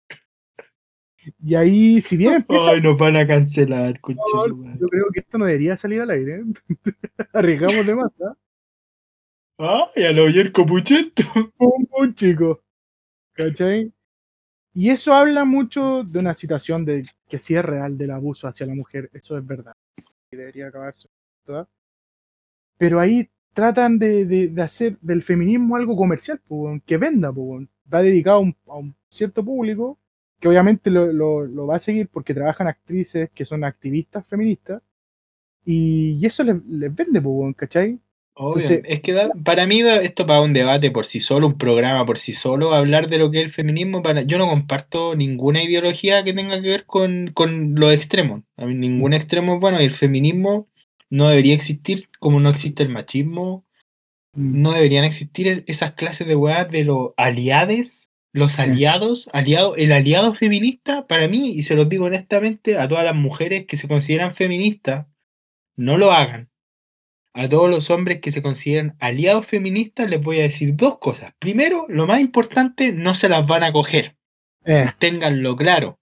Y ahí, si bien empieza, Ay, nos van a cancelar, no, yo creo que esto no debería salir al aire. ¿eh? [LAUGHS] Arriesgamos de más, ¿ah? Ay, a lo Puchento. Pum, pum, chico. ¿Cachai? Y eso habla mucho de una situación de que sí es real del abuso hacia la mujer, eso es verdad. Y debería acabarse. ¿verdad? Pero ahí tratan de, de- de hacer del feminismo algo comercial, que venda, va dedicado a un, a un cierto público que obviamente lo, lo- lo va a seguir porque trabajan actrices que son activistas feministas y, y eso les, les vende, weón, ¿cachai? Obvio, Entonces- es que da- para mí da esto para un debate por sí solo, un programa por sí solo, hablar de lo que es el feminismo, para, yo no comparto ninguna ideología que tenga que ver con, con los extremos. A mí ningún extremo es bueno y el feminismo no debería existir como no existe el machismo, no deberían existir es- esas clases de weas de los aliades, los aliados, aliado, el aliado feminista, para mí, y se los digo honestamente a todas las mujeres que se consideran feministas, no lo hagan. A todos los hombres que se consideran aliados feministas les voy a decir dos cosas. Primero, lo más importante, no se las van a coger. Eh, Ténganlo claro.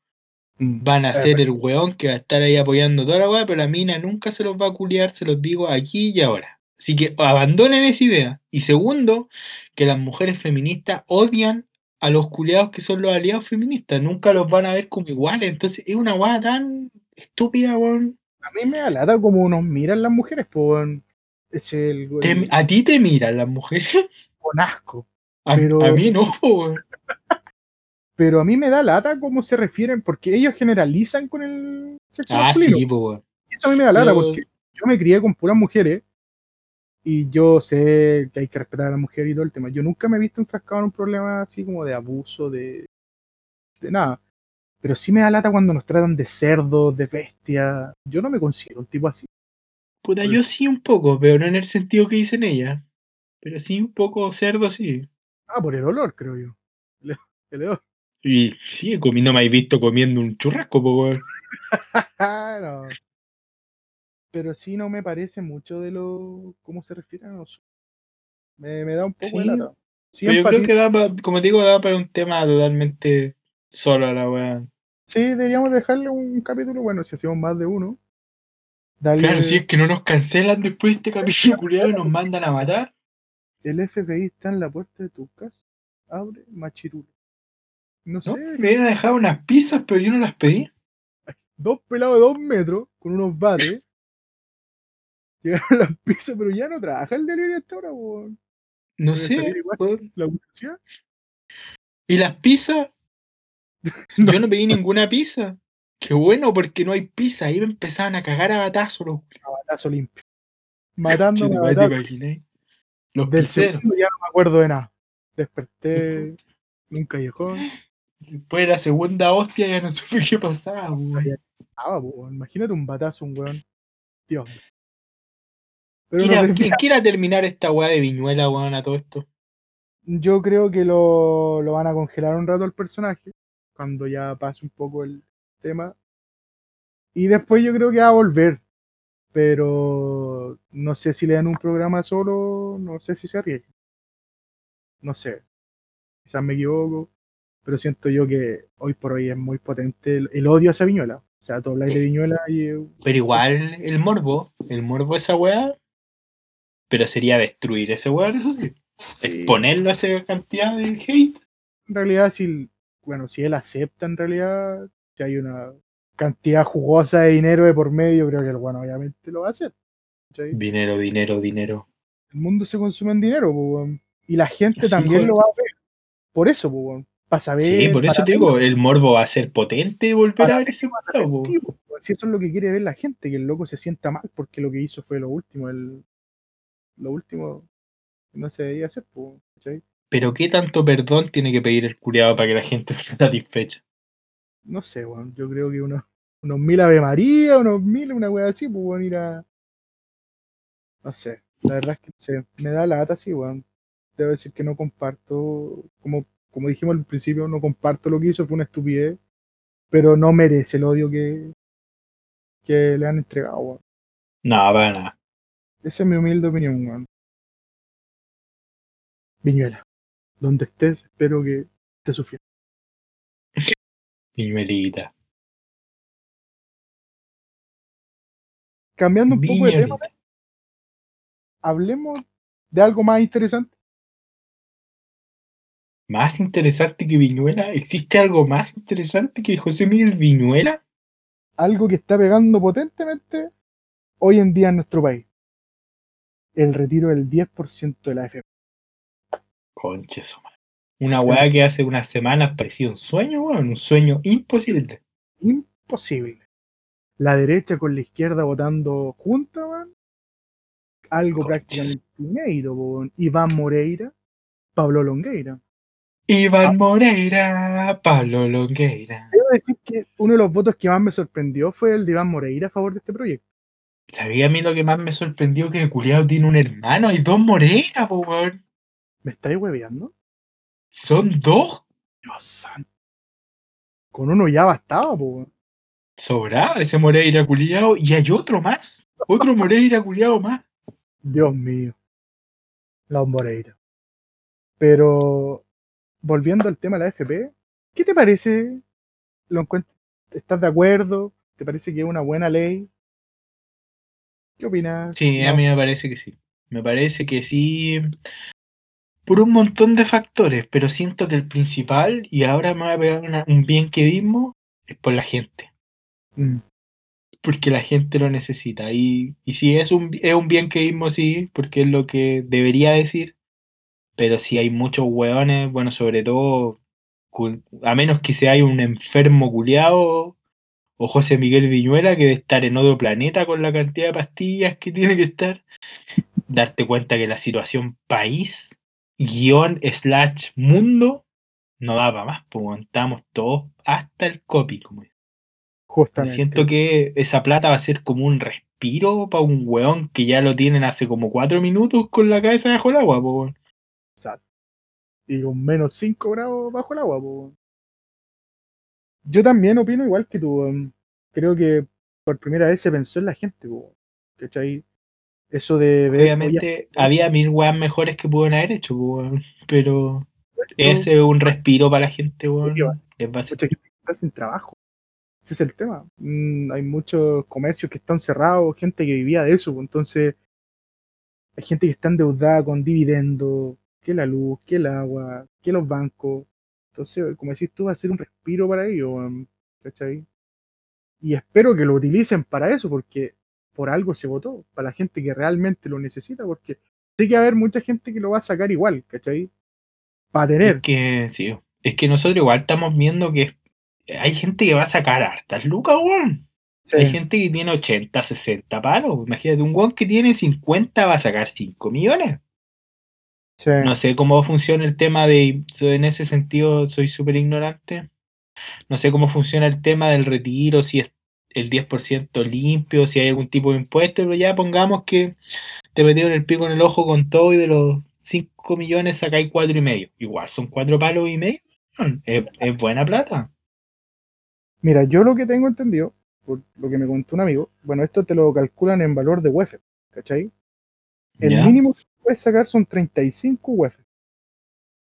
Van a Eh, ser el weón que va a estar ahí apoyando toda la weá, pero la mina nunca se los va a culiar, se los digo aquí y ahora. Así que abandonen esa idea. Y segundo, que las mujeres feministas odian a los culiados que son los aliados feministas. Nunca los van a ver como iguales. Entonces es una weá tan estúpida, weón. a mí me da lata como nos miran las mujeres, weón. Es el, a ti te miran las mujeres. con asco. A, Pero- a mí no, weón. [LAUGHS] Pero a mí me da lata cómo se refieren, porque ellos generalizan con el sexo Ah, masculino. sí, weón. Eso a mí me da lata, Pero- porque yo me crié con puras mujeres y yo sé que hay que respetar a la mujer y todo el tema. Yo nunca me he visto enfrascado en un problema así como de abuso, de, de nada. Pero sí me da lata cuando nos tratan de cerdos, de bestias. Yo no me considero un tipo así. Puta, yo sí un poco, pero no en el sentido que dicen ellas. Pero sí un poco cerdo, sí. Ah, por el olor, creo yo. El, [LAUGHS] el olor. Y sí, comi- no me habéis visto comiendo un churrasco, weón. [LAUGHS] No. Pero sí no me parece mucho de lo. ¿Cómo se refiere a nosotros? Me, me da un poco de lata. Sí, Pero yo creo que da pa- como te digo, da para un tema totalmente solo a la weá. Sí, deberíamos dejarle un capítulo, bueno, si hacemos más de uno. Claro, si es que no nos cancelan después de este capítulo culiado y nos mandan a matar. el FBI está en la puerta de tu casa. Abre machirulo. No ¿no? sé, Me iban a dejar unas pizzas, pero yo no las pedí. dos pelados de dos metros con unos bates. Llegaron [LAUGHS] a las pizzas, pero ya no trabaja el delivery hasta ahora, weón. No sé. igual. La. Y las pizzas, [LAUGHS] No. yo no pedí ninguna pizza. Qué bueno, porque no hay pizza. Ahí me empezaban a cagar a batazos los Batazo limpio. Matando [LAUGHS] a ¿te batazo. imaginé? Los Del pizzeros. segundo ya no me acuerdo de nada. Desperté en un callejón. Después de la segunda hostia ya no supe qué pasaba, weón. Imagínate un batazo, un weón. Dios. Pero ¿Quién nos era- desviamos. ¿Quién quiera terminar esta weá de viñuela, weón, a todo esto? Yo creo que lo, lo van a congelar un rato el personaje. Cuando ya pase un poco el tema. Y después yo creo que va a volver. Pero no sé si le dan un programa solo. No sé si se arriesga. No sé. Quizás me equivoco. Pero siento yo que hoy por hoy es muy potente el, el odio hacia Viñuela. O sea, tú habláis de Viñuela y eh, Pero igual el morbo, el morbo esa weá, pero sería destruir ese weón, eso sí. Sí. Exponerlo a esa cantidad de hate. en realidad, si, bueno, si él acepta en realidad, si hay una cantidad jugosa de dinero de por medio, creo que el bueno obviamente lo va a hacer. Dinero, dinero, dinero. El mundo se consume en dinero, weón. y la gente Así, también lo va a ver. Por eso, po, para saber. Sí, por eso te digo, el morbo va a ser potente y volver Para a ver ese po, Si eso es lo que quiere ver la gente, que el loco se sienta mal porque lo que hizo fue lo último, el, lo último que no se debía hacer, ¿cachai? Pero qué tanto perdón tiene que pedir el curiado para que la gente [LAUGHS] esté satisfecha. no sé, weón, yo creo que unos, unos mil Ave María, unos mil, una wea así, pues weón, ir a. No sé, la verdad es que no sé, me da lata así, weón. Debo decir que no comparto, como, como dijimos al principio, no comparto lo que hizo, fue una estupidez, pero no merece el odio que, que le han entregado, weón. No, para nada. Esa es mi humilde opinión. Viñuela, donde estés, espero que te sufriendo. Viñuelita. Cambiando un poco de tema, hablemos de algo más interesante. ¿Más interesante que Viñuela? ¿Existe algo más interesante que José Miguel Viñuela? Algo que está pegando potentemente hoy en día en nuestro país. El retiro del 10% de la AFP. Conche su madre. Una weá que hace unas semanas parecía un sueño, weón. Un sueño imposible. Imposible. La derecha con la izquierda votando juntas, weón. Algo prácticamente inédito, weón. Iván Moreira, Pablo Longueira. Iván Moreira, Pablo Longueira. Debo decir que uno de los votos que más me sorprendió fue el de Iván Moreira a favor de este proyecto. ¿Sabía a mí lo que más me sorprendió? Que culiado tiene un hermano. Hay dos Moreira, po, weón. ¿Me estáis hueveando? Son dos. Dios santo. Con uno ya bastaba, po, weón. Sobraba ese Moreira culiado. Y hay otro más. Otro Moreira culiado más. Dios mío. Los Moreira. Pero, volviendo al tema de la FP, ¿qué te parece? ¿Lo encuent- ¿Estás de acuerdo? ¿Te parece que es una buena ley? ¿Qué opinas? Sí, a mí me parece que sí. Me parece que sí. Por un montón de factores, pero siento que el principal, y ahora me voy a pegar una- un bien quedismo, es por la gente. mm, Porque la gente lo necesita. Y, y sí, es un, es un bien quedismo, sí, porque es lo que debería decir. Pero si hay muchos hueones, bueno, sobre todo, a menos que sea un enfermo culiado o José Miguel Viñuela, que debe estar en otro planeta con la cantidad de pastillas que tiene que estar, darte cuenta que la situación país, guion, slash, mundo, no da para más, pues estamos todos hasta el copy, como dicen. justamente. Siento que esa plata va a ser como un respiro para un weón que ya lo tienen hace como cuatro minutos con la cabeza bajo el agua, weón. Exacto. Y con menos 5 grados bajo el agua, po. Yo también opino igual que tú. Creo que por primera vez se pensó en la gente. ¿cachai? Eso de Obviamente había mil weas mejores que pudieron haber hecho, pero ese es un respiro para la gente, weón. Mucha gente está sin trabajo. Ese es el tema. Mm, hay muchos comercios que están cerrados, gente que vivía de eso. Entonces, hay gente que está endeudada con dividendos, que la luz, que el agua, que los bancos. Entonces, como decís tú, va a ser un respiro para ellos. ¿cachai? Y espero que lo utilicen para eso, porque por algo se votó, para la gente que realmente lo necesita, porque sé que va a haber mucha gente que lo va a sacar igual, ¿cachai? Para tener. Es que, sí, es que nosotros igual estamos viendo que hay gente que va a sacar hartas lucas, weón. Sí, Hay gente que tiene 80, 60 palos. Imagínate, un weón que tiene 50 va a sacar 5 millones. Sí. No sé cómo funciona el tema de. En ese sentido, soy súper ignorante. No sé cómo funciona el tema del retiro, si es el 10% limpio, si hay algún tipo de impuesto, pero ya pongamos que te metieron el pico en el ojo con todo y de los 5 millones sacáis 4 y medio. Igual son 4 palos y medio. Es, es buena plata. Mira, yo lo que tengo entendido, por lo que me contó un amigo, bueno, esto te lo calculan en valor de UEF, ¿cachai? El mínimo puedes sacar son 35 UEF,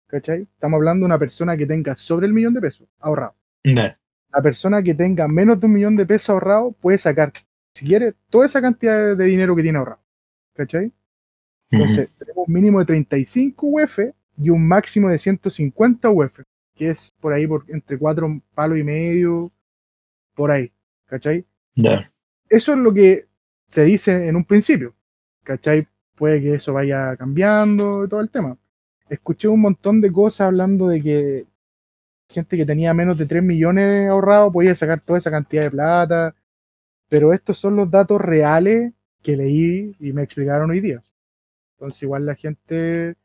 ¿cachai? Estamos hablando de una persona que tenga sobre el millón de pesos ahorrado. La persona que tenga menos de un millón de pesos ahorrado puede sacar, si quiere, toda esa cantidad de dinero que tiene ahorrado, ¿cachai? Entonces, tenemos un mínimo de 35 UF y un máximo de 150 UF, que es por ahí por entre 4 palos y medio, por ahí, ¿cachai? Eso es lo que se dice en un principio, ¿cachai? Puede que eso vaya cambiando y todo el tema. Escuché un montón de cosas hablando de que gente que tenía menos de 3 millones ahorrados podía sacar toda esa cantidad de plata, pero estos son los datos reales que leí y me explicaron hoy día. Entonces igual la gente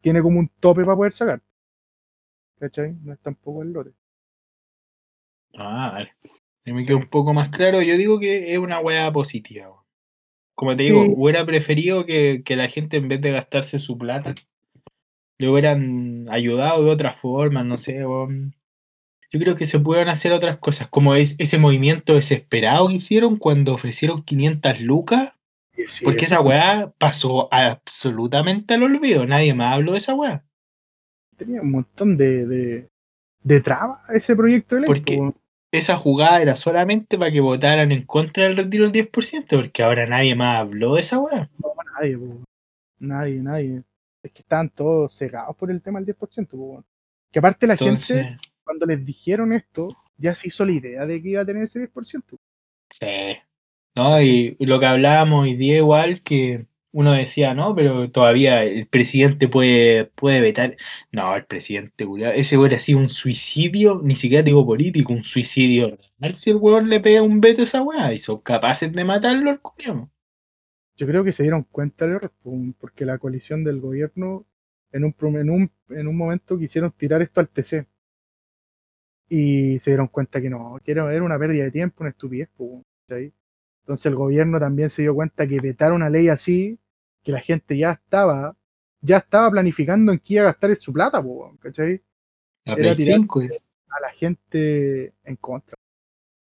tiene como un tope para poder sacar. ¿Cachai? No es tampoco el lote. Ah, vale. Me Sí. quedó un poco más claro. Yo digo que es una weá positiva. Como te Sí. digo, hubiera preferido que, que la gente en vez de gastarse su plata, le hubieran ayudado de otra forma, no sé. Yo creo que se pueden hacer otras cosas, como es ese movimiento desesperado que hicieron cuando ofrecieron 500 lucas, Sí, porque esa weá pasó absolutamente al olvido. Nadie más habló de esa weá. tenía un montón de, de, de trabas ese proyecto de ley. Porque- po. Esa jugada era solamente para que votaran en contra del retiro del 10%, porque ahora nadie más habló de esa weá. No, nadie, po. nadie, nadie. Es que estaban todos cegados por el tema del 10%. Po. Que aparte la Entonces, gente, cuando les dijeron esto, ya se hizo la idea de que iba a tener ese 10%. sí. ¿No? Y, y lo que hablábamos hoy día igual que uno decía, no, pero todavía el presidente puede, puede vetar. No, el presidente, ese hubiera sido un suicidio, ni siquiera digo político, un suicidio si el huevón le pega un veto a esa weá y son capaces de matarlo al culiao. Yo creo que se dieron cuenta del error, po, porque la coalición del gobierno en un, en un, en un momento quisieron tirar esto al TC. Y se dieron cuenta que no, que era, una pérdida de tiempo, una estupidez. Entonces el gobierno también se dio cuenta que vetar una ley así, que la gente ya estaba, ya estaba planificando en qué iba a gastar su plata, po, ¿cachai? La Era Play tirar- 5. A la gente en contra.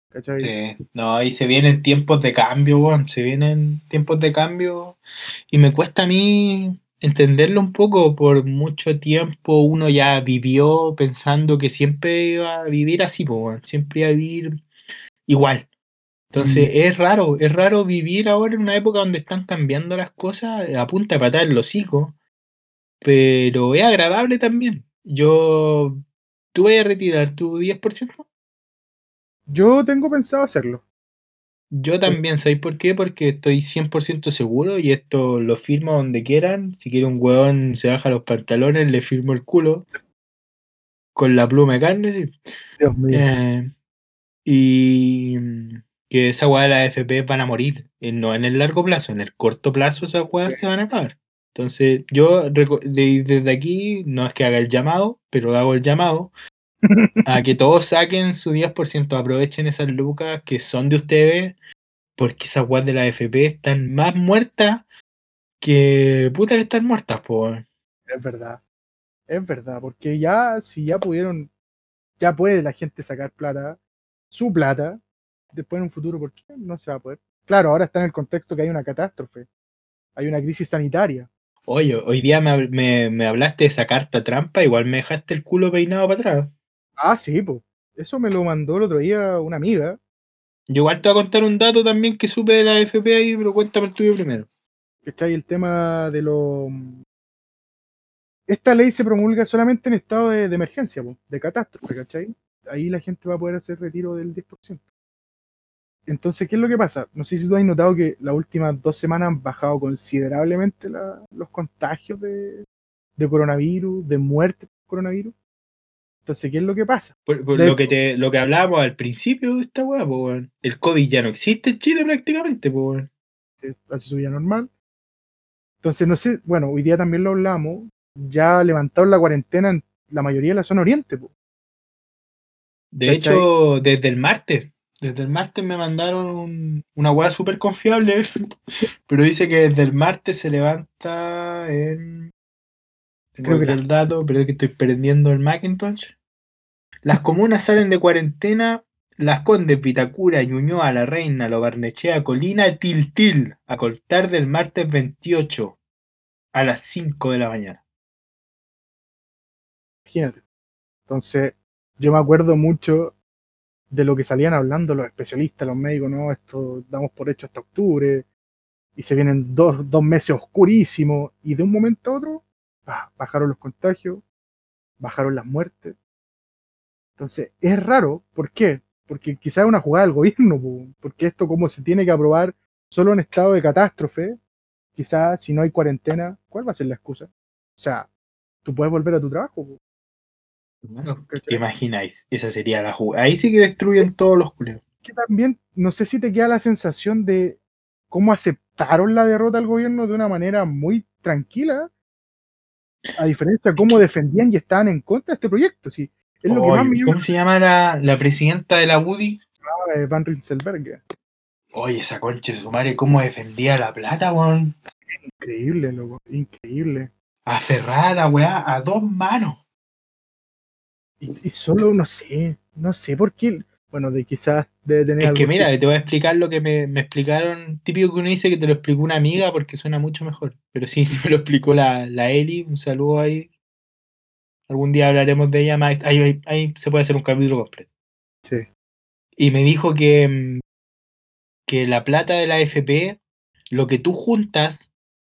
¿Cachai? Sí, no, ahí se vienen tiempos de cambio, weón, se vienen tiempos de cambio y me cuesta a mí entenderlo un poco, por mucho tiempo uno ya vivió pensando que siempre iba a vivir así, weón, siempre iba a vivir igual. Entonces Mm. es raro, es raro vivir ahora en una época donde están cambiando las cosas a punta de patada en los hocico, pero es agradable también. Yo, ¿tú vas a retirar tu 10%? Yo tengo pensado hacerlo. Yo también, ¿sabéis por qué? Porque estoy 100% seguro y esto lo firmo donde quieran. Si quiere un huevón se baja los pantalones, le firmo el culo con la pluma de carne, sí. Dios mío. Eh, y que esa weá de la AFP van a morir, eh, no en el largo plazo, en el corto plazo esas weas Sí. se van a acabar. Entonces, yo desde aquí, no es que haga el llamado, pero hago el llamado [LAUGHS] a que todos saquen su 10%, aprovechen esas lucas que son de ustedes, porque esas weas de la AFP están más muertas que puta que están muertas, po. Es verdad. Es verdad, porque ya, si ya pudieron, ya puede la gente sacar plata, su plata, después en un futuro, ¿por qué no se va a poder? Claro, ahora está en el contexto que hay una catástrofe, hay una crisis sanitaria. Oye, hoy día me, me- me hablaste de esa carta trampa, igual me dejaste el culo peinado para atrás. Ah, sí, pues. Eso me lo mandó el otro día una amiga, Yo igual te voy a contar un dato también que supe de la AFP ahí, pero cuéntame el tuyo primero. ¿cachai? El tema de lo... Esta ley se promulga solamente en estado de, de emergencia, po, de catástrofe, ¿cachai? Ahí la gente va a poder hacer retiro del 10%. Entonces, ¿qué es lo que pasa? No sé si tú has notado que las últimas dos semanas han bajado considerablemente la- los contagios de, de coronavirus, de muerte por coronavirus. Entonces, ¿qué es lo que pasa? Por, por De- lo que te, lo que hablábamos al principio de esta weá. El COVID ya no existe en Chile prácticamente. Eh, hace su vida normal. Entonces, no sé, bueno, hoy día también lo hablamos, ya levantaron la cuarentena en la mayoría de la zona oriente, po. De hecho, desde el martes, desde el martes me mandaron un- una weá súper confiable, [LAUGHS] pero dice que desde el martes se levanta en... Creo que era- el dato, pero es que estoy perdiendo el Macintosh. Las comunas salen de cuarentena Las Condes, Vitacura, Ñuñoa, La Reina, Lo Barnechea, Colina, Tiltil, a contar del martes 28 a las 5 de la mañana. Imagínate. Entonces, yo me acuerdo mucho de lo que salían hablando los especialistas, los médicos, ¿no? Esto damos por hecho hasta octubre, y se vienen dos, dos meses oscurísimos, y de un momento a otro, bajaron los contagios, bajaron las muertes. Entonces, es raro, ¿por qué? Porque quizás es una jugada del gobierno, po, porque esto como se tiene que aprobar solo en estado de catástrofe, quizás si no hay cuarentena, ¿cuál va a ser la excusa? O sea, tú puedes volver a tu trabajo. ¿Te imagináis? Esa sería la jugada. Ahí sí que destruyen todos los culeros. que también, no sé si te queda la sensación de cómo aceptaron la derrota del gobierno de una manera muy tranquila, a diferencia de cómo defendían y estaban en contra de este proyecto. Sí, es lo que más Oye, me llama ¿Cómo se llama la, la presidenta de la UDI? eh, Van Rieselberg. Oye, esa concha de su madre, cómo defendía la plata, weón. Increíble, loco, increíble. Aferrada la weá a dos manos. Y, y solo, no sé, no sé por qué. Bueno, de quizás debe tener Es que mira, tipo- te voy a explicar lo que me, me explicaron. Típico que uno dice que te lo explicó una amiga porque suena mucho mejor. Pero sí, [LAUGHS] sí me lo explicó la, la Eli. Un saludo ahí. Algún día hablaremos de ella más. Ahí, ahí- ahí se puede hacer un capítulo completo. Sí. Y me dijo que, mm, que la plata de la AFP, lo que tú juntas,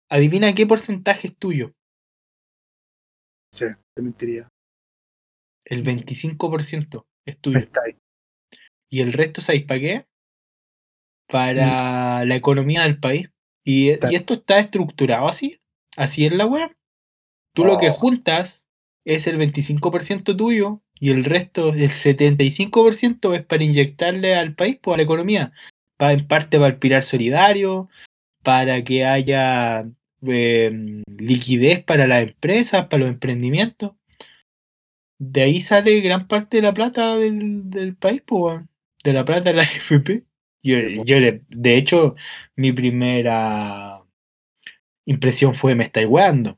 adivina qué porcentaje es tuyo. Sí, te mentiría. El 25% es tuyo. está ahí. Y el resto, ¿sabéis para qué? Para la economía del país. Y, y esto está estructurado así. Así es la web. Tú lo que Oh. juntas es el 25% tuyo y el resto, el 75% es para inyectarle al país, pues, a la economía. Pa- en parte para el pilar solidario, para que haya eh, liquidez para las empresas, para los emprendimientos. De ahí sale gran parte de la plata del, del país, pues, de la plata de la [LAUGHS] AFP. Yo, Sí, yo le- de hecho, mi primera impresión fue me estáis weando.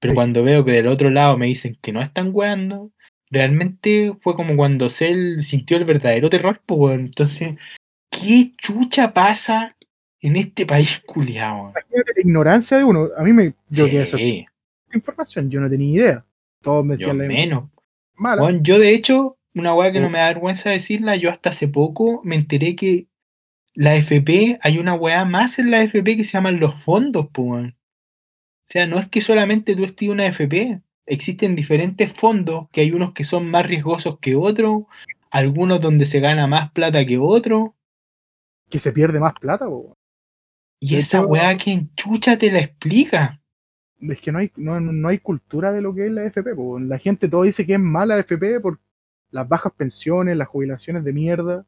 Pero Sí. cuando veo que del otro lado me dicen que no están weando, realmente fue como cuando Cell sintió el verdadero terror, pues weón. Entonces, ¿qué chucha pasa en este país culiado? Imagínate la ignorancia de uno. A mí me. Yo que eso Sí, información, yo no tenía idea. Todos me yo decían la menos. mala. Yo de hecho, una weá que no Oh. me da vergüenza decirla, yo hasta hace poco me enteré que la FP, hay una weá más en la FP que se llaman los fondos, pues. O sea, no es que solamente tú estés una FP, existen diferentes fondos, que hay unos que son más riesgosos que otros, algunos donde se gana más plata que otros, Que se pierde más plata, po. y esa weá que en chucha te la explica. Es que no hay, no, no hay cultura de lo que es la FP, po. La gente todo dice que es mala la FP por las bajas pensiones, las jubilaciones de mierda.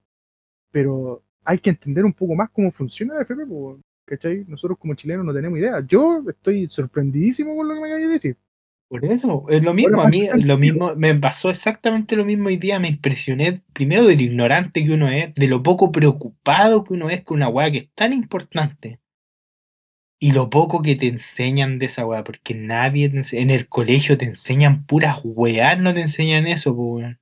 Pero hay que entender un poco más cómo funciona la FP, po. ¿Cachai? Nosotros como chilenos no tenemos idea. Yo estoy sorprendidísimo con lo que me acabas de decir. Por eso, es lo mismo, a mí lo mismo, me pasó exactamente lo mismo hoy día, me impresioné primero del ignorante que uno es, de lo poco preocupado que uno es con una weá que es tan importante. Y lo poco que te enseñan de esa weá, porque nadie te ense- en el colegio te enseñan puras weas, no te enseñan eso, weón.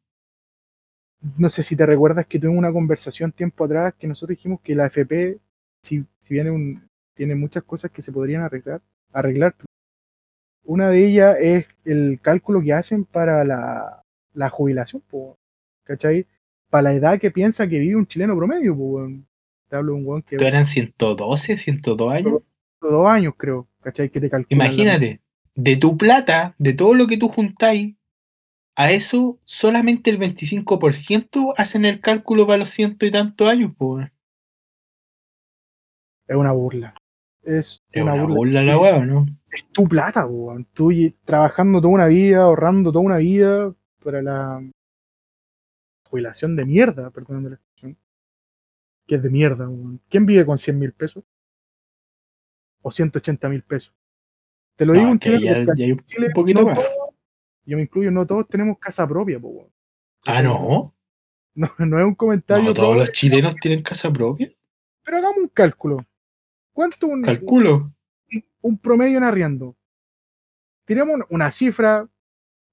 no sé si te recuerdas que tuvimos una conversación tiempo atrás que nosotros dijimos que la FP, si, si bien un- tiene muchas cosas que se podrían arreglar, arreglar, una de ellas es el cálculo que hacen para la, la jubilación, po, ¿cachai? Para la edad que piensa que vive un chileno promedio, po, te hablo de un weón que ¿Tú eran 112, 102 años? Dos años, creo, ¿cachai? Que te calculan. la- Imagínate, de tu plata, de todo lo que tú juntáis, a eso solamente el 25% hacen el cálculo para los ciento y tantos años. Es una burla. Es, Es una, una burla. burla la weá, ¿no? es tu plata, weón. Tú trabajando toda una vida, ahorrando toda una vida para la jubilación de mierda, perdón la expresión. Que es de mierda, weón. ¿Quién vive con 100 mil pesos? O 180 mil pesos. Te lo No, digo un que chileno ya, ya hay un en Chile poquito no más. todos- yo me incluyo, no todos tenemos casa propia, po. Ah, no. No, [LAUGHS] no es un comentario, No, todos propio, los chilenos tienen casa propia. pero hagamos un cálculo. ¿Cuánto un, Calculo. un promedio en arriendo? Tiremos una, una cifra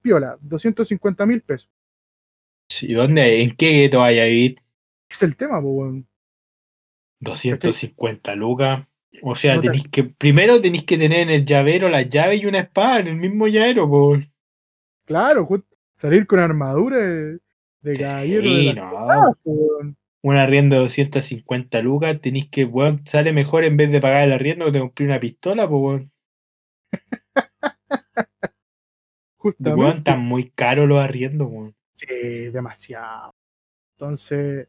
piola, 250 mil pesos. ¿Y dónde? ¿En qué gueto vaya a vivir? Es el tema, po, weón. 250 lucas. O sea, No te- tenéis que. Primero tenéis que tener en el llavero la llave y una espada en el mismo llavero, por. Claro, salir con armadura de, Sí, caballero de no. Weón. Un arriendo de 250 lucas, tenéis que, weón, sale mejor en vez de pagar el arriendo que te compré una pistola, pues, weón. [LAUGHS] Weón, Justamente. están muy caros los arriendos, weón. Sí, demasiado. Entonces,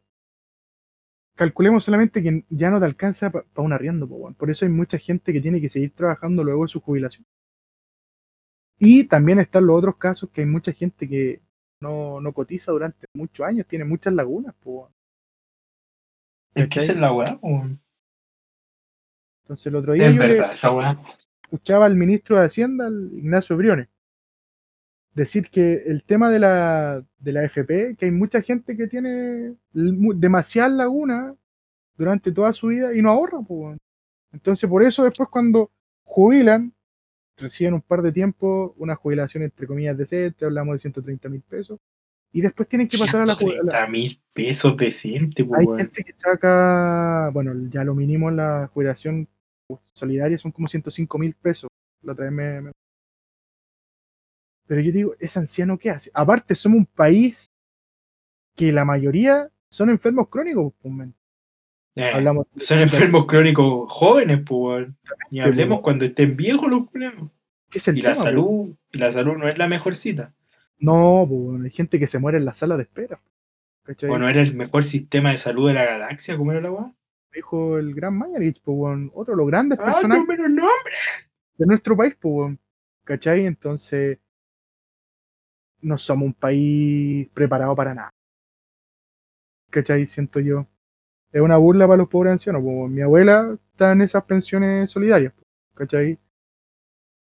calculemos solamente que ya no te alcanza para un arriendo, po. Por eso hay mucha gente que tiene que seguir trabajando luego de su jubilación. Y también están los otros casos que hay mucha gente que no, no cotiza durante muchos años, tiene muchas lagunas, po. Es que es la weá. Entonces el otro día Es yo le- esa escuchaba al ministro de Hacienda, Ignacio Briones, decir que el tema de la, de la FP, que hay mucha gente que tiene demasiadas lagunas durante toda su vida y no ahorra. weón. Entonces, por eso después cuando jubilan, reciben un par de tiempo, una jubilación entre comillas decente, hablamos de 130 mil pesos, y después tienen que pasar a la jubilación. 130 mil pesos decente, pues, Hay gente que saca, bueno, ya lo mínimo en la jubilación solidaria son como 105 mil pesos. La otra vez me, me- Pero yo digo, ¿ese anciano qué hace? Aparte, somos un país que la mayoría son enfermos crónicos, pues. Eh, Hablamos son enfermos crónicos jóvenes, pues. Y hablemos pues. cuando estén viejos los culiados. ¿Qué es el Y la tema, salud, y la salud no es la mejor cita. pues? No, pues, hay gente que se muere en la sala de espera. ¿Cachai? O no era el mejor sistema de salud de la galaxia, como era la weá. dijo el gran Mañarich, pues, otro de los grandes Ah, personajes no, pero no. de nuestro país, pues. ¿Cachai? Entonces, no somos un país preparado para nada. ¿Cachai? Siento yo. Es una burla para los pobres ancianos. pues. Mi abuela está en esas pensiones solidarias, ¿cachai?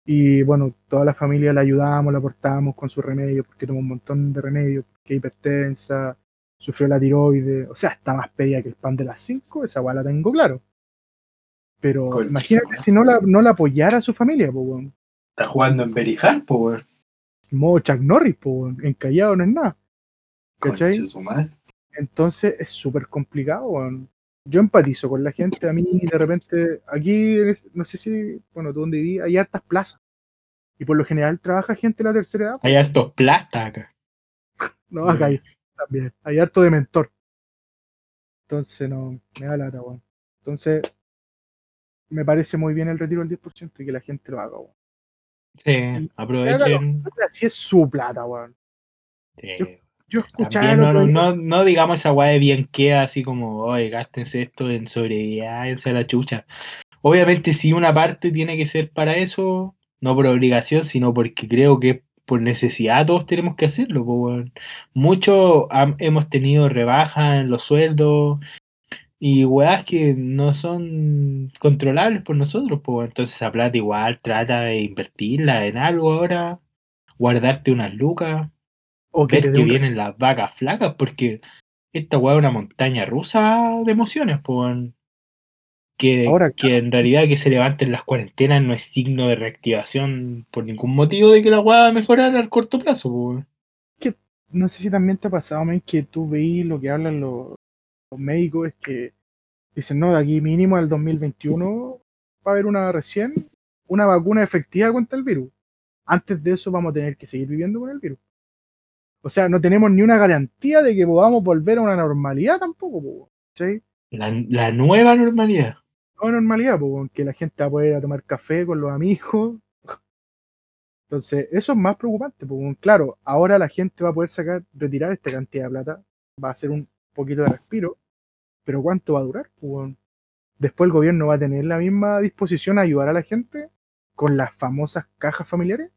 Y bueno, toda la familia la ayudamos, la aportamos con sus remedios, porque toma un montón de remedios, que es hipertensa, sufrió la tiroides, o sea, está más pedida que el pan de las 5, esa weá la tengo claro. Pero imagínate si no la, no la apoyara a su familia, pues. Está jugando en Berijal, pues. Modo Chuck Norris, po, encallado no es nada. ¿Cachai? Entonces es súper complicado. weón. Yo empatizo con la gente. A mí, de repente, aquí, no sé si, bueno, tú donde viví, hay hartas plazas. Y por lo general trabaja gente de la tercera edad. Hay hartos plastas acá. [LAUGHS] No, acá hay también. Hay harto de mentor. Entonces, no, me da lata, weón. Entonces, me parece muy bien el retiro del 10% y que la gente lo haga, weón. Sí, aprovechen. Así es su plata, weón. Sí. Yo escuchaba También el no, no, no, no digamos esa weá de bien queda así como, oye, gástense esto en sobrevivencia a la chucha. Obviamente sí una parte tiene que ser para eso, no por obligación, sino porque creo que por necesidad todos tenemos que hacerlo. Muchos hemos tenido rebajas en los sueldos y weas que no son controlables por nosotros. weón. Entonces esa plata igual trata de invertirla en algo ahora, guardarte unas lucas o ver que un vienen las vacas flacas, porque esta weá es una montaña rusa de emociones, pues. Que, Ahora, que en realidad que se levanten las cuarentenas no es signo de reactivación por ningún motivo de que la weá va a mejorar al corto plazo, pues. no sé si también te ha pasado, men, que tú veis lo que hablan los, los médicos, es que dicen, no, de aquí mínimo al 2021 va a haber una recién, una vacuna efectiva contra el virus. Antes de eso vamos a tener que seguir viviendo con el virus. O sea, no tenemos ni una garantía de que podamos volver a una normalidad tampoco, po, ¿cachai? La, la nueva normalidad. No normalidad, pues, que la gente va a poder ir a tomar café con los amigos. Entonces, eso es más preocupante, pues, claro, ahora la gente va a poder sacar, retirar esta cantidad de plata, va a ser un poquito de respiro, pero ¿cuánto va a durar? Pues? Después el gobierno va a tener la misma disposición a ayudar a la gente con las famosas cajas familiares.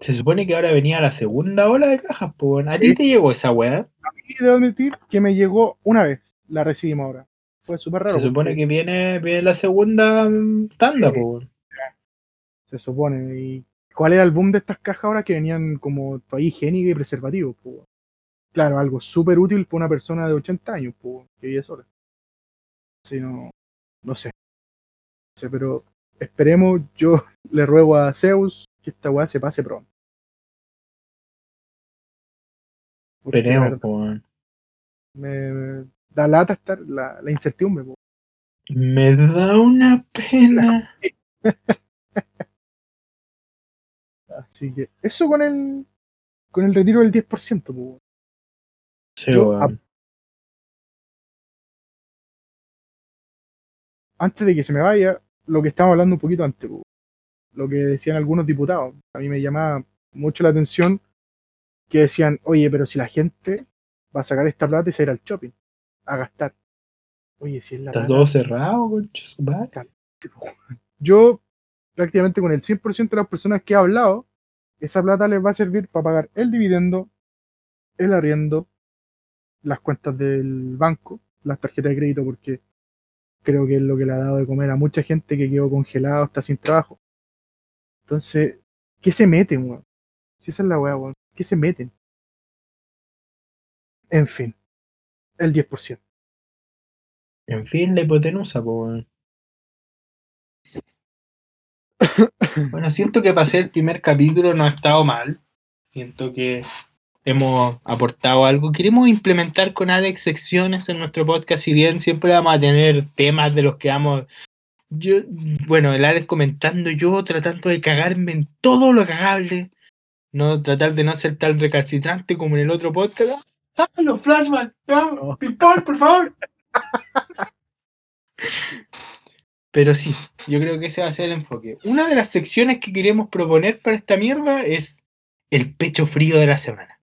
Se supone que ahora venía la segunda ola de cajas, pues. ¿A ti te llegó esa weá? Y debo admitir que me llegó una vez, la recibimos ahora. Fue súper raro. Se supone porque que viene, viene la segunda mm, tanda, Sí. pues. Se supone. ¿Y cuál era el boom de estas cajas ahora que venían como toalla higiénica y preservativos? pues? Claro, algo súper útil para una persona de 80 años, pues, que vive sola. Sí, no, no sé. No sé, pero esperemos, yo [LAUGHS] le ruego a Zeus que esta weá se pase pronto. Porque, Esperemos, verdad, me, me da lata estar la, la incertidumbre. pues. Me da una pena. [LAUGHS] Así que eso con el con el retiro del 10%. pues, weón. Sí, Yo, weón. antes de que se me vaya, lo que estábamos hablando un poquito antes, lo que decían algunos diputados. A mí me llamaba mucho la atención que decían, oye, pero si la gente va a sacar esta plata y se va a ir al shopping, a gastar. Oye, si es la Está plata, todo cerrado, [LAUGHS] yo prácticamente con el 100% de las personas que he hablado, esa plata les va a servir para pagar el dividendo, el arriendo, las cuentas del banco, las tarjetas de crédito, porque creo que es lo que le ha dado de comer a mucha gente que quedó congelado, está sin trabajo. Entonces, ¿qué se meten, weón? Si esa es la weá, weón. ¿Qué se meten? En fin, el 10%. En fin, la hipotenusa, pues. weón. [COUGHS] Bueno, siento que pasé el primer capítulo no ha estado mal. Siento que hemos aportado algo. Queremos implementar con Alex secciones en nuestro podcast, si bien siempre vamos a tener temas de los que vamos. Yo, bueno, el Alex comentando, yo tratando de cagarme en todo lo cagable. No tratar de no ser tan recalcitrante como en el otro podcast. ¡Ah, los flashbacks! ¡Ah, No. Pimpón, por favor! Pero sí, yo creo que ese va a ser el enfoque. Una de las secciones que queremos proponer para esta mierda es el pecho frío de la semana.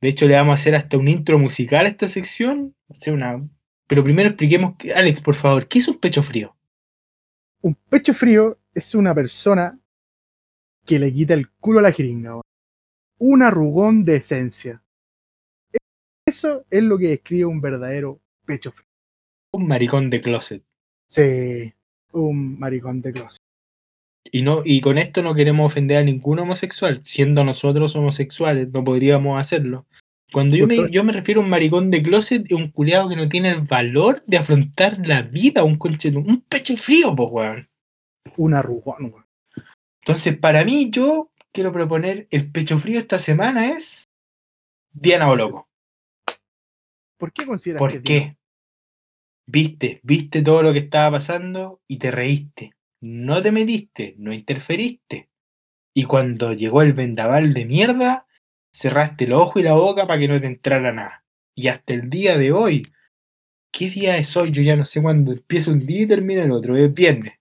De hecho, le vamos a hacer hasta un intro musical a esta sección. Hacer una... Pero primero expliquemos, que- Alex, por favor, ¿qué es un pecho frío? Un pecho frío es una persona que le quita el culo a la jeringa. Un arrugón de esencia. Eso es lo que describe un verdadero pecho frío. Un maricón de closet. Sí, un maricón de closet. Y, no, y con esto no queremos ofender a ningún homosexual. Siendo nosotros homosexuales, no podríamos hacerlo. Cuando yo me, yo me refiero a un maricón de closet, un culiado que no tiene el valor de afrontar la vida, un conche, un pecho frío, pues, weón. Un arrugón, weón. Entonces, para mí, yo quiero proponer el pecho frío esta semana es Diana Boloco. ¿Por qué consideras que ¿Por es qué? Viste, viste todo lo que estaba pasando y te reíste. No te metiste, no interferiste. Y cuando llegó el vendaval de mierda, cerraste el ojo y la boca para que no te entrara nada. Y hasta el día de hoy, ¿qué día es hoy? Yo ya no sé cuándo empieza un día y termina el otro. Es viernes.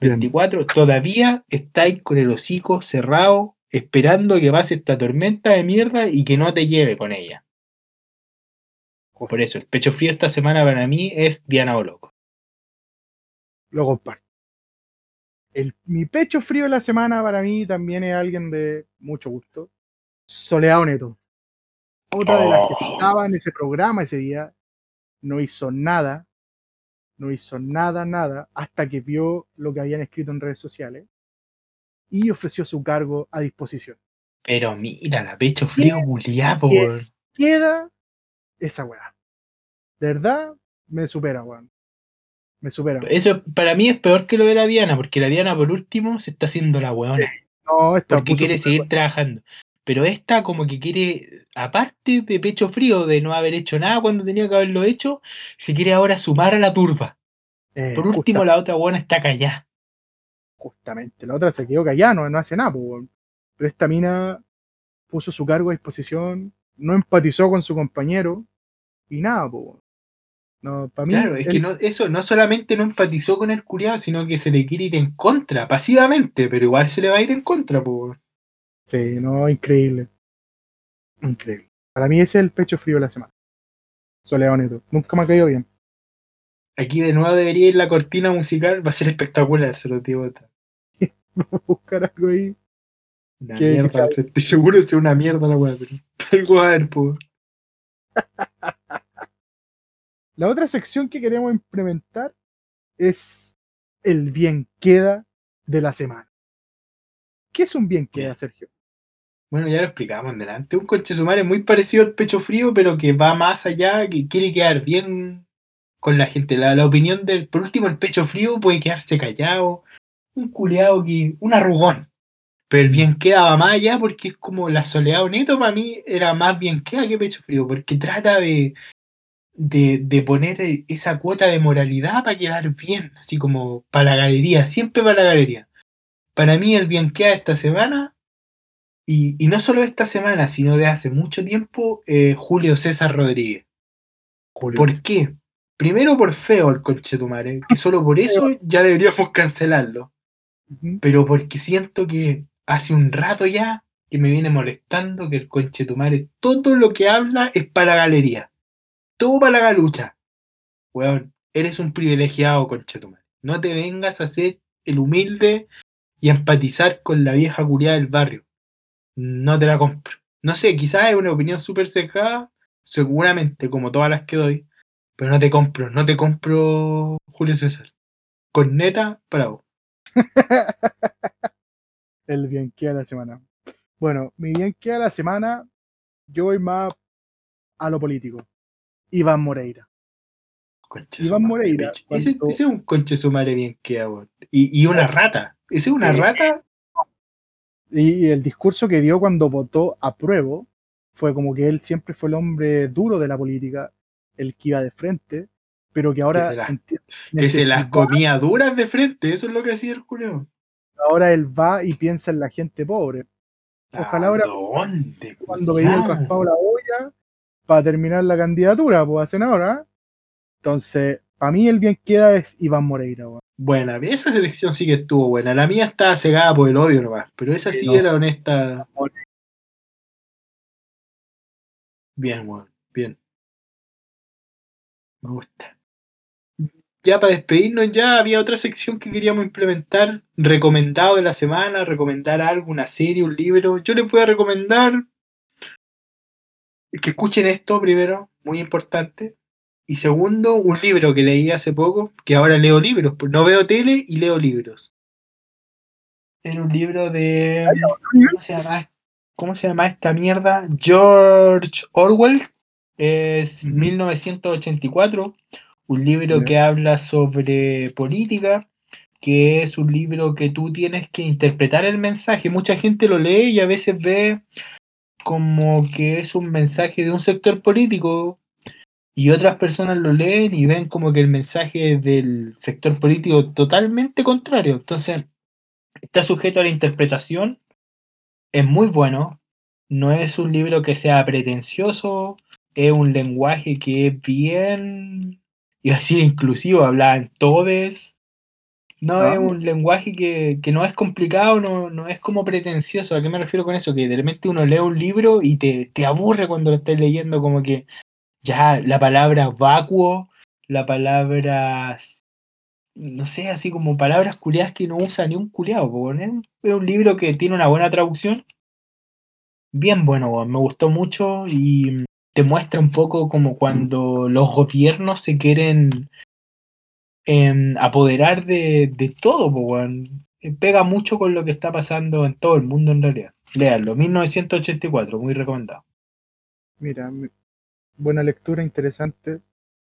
Bien. 24, todavía estáis con el hocico cerrado, esperando que pase esta tormenta de mierda y que no te lleve con ella. Por eso, el pecho frío esta semana para mí es Diana Boloco. Lo comparto. El, mi pecho frío de la semana para mí también es alguien de mucho gusto. Soledad Neto. Otra de las que Oh. estaba en ese programa ese día. No hizo nada. No hizo nada, nada, hasta que vio lo que habían escrito en redes sociales. Y ofreció su cargo a disposición. Pero mira, la pecho frío ¿Qué? weón. Queda esa weá. De verdad, me supera, weón. Me supera. Eso para mí es peor que lo de la Diana, porque la Diana por último se está haciendo la weona. No, esta porque quiere seguir trabajando. Pero esta como que quiere, aparte de pecho frío, de no haber hecho nada cuando tenía que haberlo hecho, se quiere ahora sumar a la turba. Eh, Por último, la otra buena está callada. justamente. La otra se quedó callada, no, no hace nada. Pero esta mina puso su cargo a disposición, no empatizó con su compañero y nada, weón. No, para mí. Claro, es que no, eso no solamente no empatizó con el curiado, sino que se le quiere ir en contra, pasivamente, pero igual se le va a ir en contra, po. Sí, no, increíble. Increíble. Para mí ese es el pecho frío de la semana. Soledad Neto. Nunca me ha caído bien. Aquí de nuevo debería ir la cortina musical, va a ser espectacular, se lo digo. Voy [LAUGHS] a buscar algo ahí. Una ¿Qué- mierda, estoy seguro que es una mierda la weá, pero algo a ver, po. [LAUGHS] La otra sección que queremos implementar es el bien queda de la semana. ¿Qué es un bien queda. Sergio? Bueno, ya lo explicamos en delante. Un conche sumare muy parecido al pecho frío, pero que va más allá, que quiere quedar bien con la gente. La, la opinión del, por último, el pecho frío puede quedarse callado, un culeado que, un arrugón. Pero el bien queda va más allá porque es como la soledad neto para mí era más bien queda que pecho frío, porque trata de, de, de poner esa cuota de moralidad para quedar bien, así como para la galería, siempre para la galería. Para mí el bien queda esta semana y, y no solo esta semana, sino de hace mucho tiempo, eh, Julio César Rodríguez. Julio. ¿Por qué? Primero por feo el conchetumare, que solo por [LAUGHS] eso ya deberíamos cancelarlo. Pero porque siento que hace un rato ya que me viene molestando que el conchetumare, todo lo que habla es para galería. Para la galucha. Weón, eres un privilegiado, conchetumare. No te vengas a ser el humilde y a empatizar con la vieja curiada del barrio. No te la compro. No sé, quizás es una opinión súper cerrada, seguramente, como todas las que doy, pero no te compro, no te compro Julio César. Con neta, para vos. [LAUGHS] el bien queda de la semana. Bueno, mi bien queda de la semana, yo voy más a lo político. Iván Moreira. Iván Moreira. Ese, es un conche su madre bien que hago. Y, y una rata. Ese es una Sí. rata. Y el discurso que dio cuando votó a prueba fue como que él siempre fue el hombre duro de la política, el que iba de frente, pero que ahora se las- enti- Que se las comía duras de frente. Eso es lo que hacía el Julio. ahora él va y piensa en la gente pobre. Ojalá ahora- ¿Dónde? Cuando veía el raspado la olla, para terminar la candidatura pues, a senadora. Entonces, para mí el bien queda es Iván Moreira. weón. Buena, esa selección sí que estuvo buena. La mía estaba cegada por el odio nomás, pero esa Sí, sí no. era honesta. Bien, weón, bien. Me gusta. Ya para despedirnos, ya había otra sección que queríamos implementar. Recomendado de la semana, recomendar algo, una serie, un libro. Yo les voy a recomendar que escuchen esto primero, muy importante. Y segundo, un libro que leí hace poco, que ahora leo libros, no veo tele y leo libros. Era un libro de. ¿Cómo se llama? ¿Cómo se llama esta mierda? George Orwell. Es Ujú. 1984. Un libro que habla sobre política, que es un libro que tú tienes que interpretar el mensaje. Mucha gente lo lee y a veces ve como que es un mensaje de un sector político y otras personas lo leen y ven como que el mensaje del sector político totalmente contrario. Entonces, está sujeto a la interpretación, es muy bueno, no es un libro que sea pretencioso, es un lenguaje que es bien, y así inclusivo, habla en todes. No Ah, es un lenguaje que, que no es complicado, no, no es como pretencioso. ¿A qué me refiero con eso? Que de repente uno lee un libro y te, te aburre cuando lo estás leyendo, como que ya la palabra vacuo, la palabra, no sé, así como palabras culiadas que no usa ni un culiado. weón. Es un- libro que tiene una buena traducción, bien bueno, me gustó mucho y te muestra un poco como cuando los gobiernos se quieren em, apoderar de, de todo. Eh, Pega mucho con lo que está pasando en todo el mundo en realidad. Leanlo, 1984, muy recomendado. Mira, mi- buena lectura, interesante,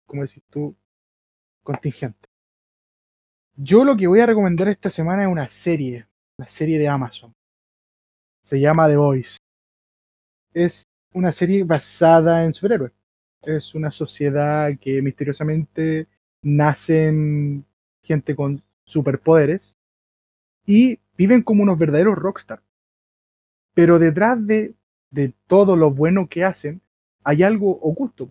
como decís tú, contingente. Yo lo que voy a recomendar esta semana es una serie, la serie de Amazon. Se llama The Voice. Es una serie basada en superhéroes. Es una sociedad que misteriosamente nacen gente con superpoderes y viven como unos verdaderos rockstar. Pero detrás de, de todo lo bueno que hacen, hay algo oculto.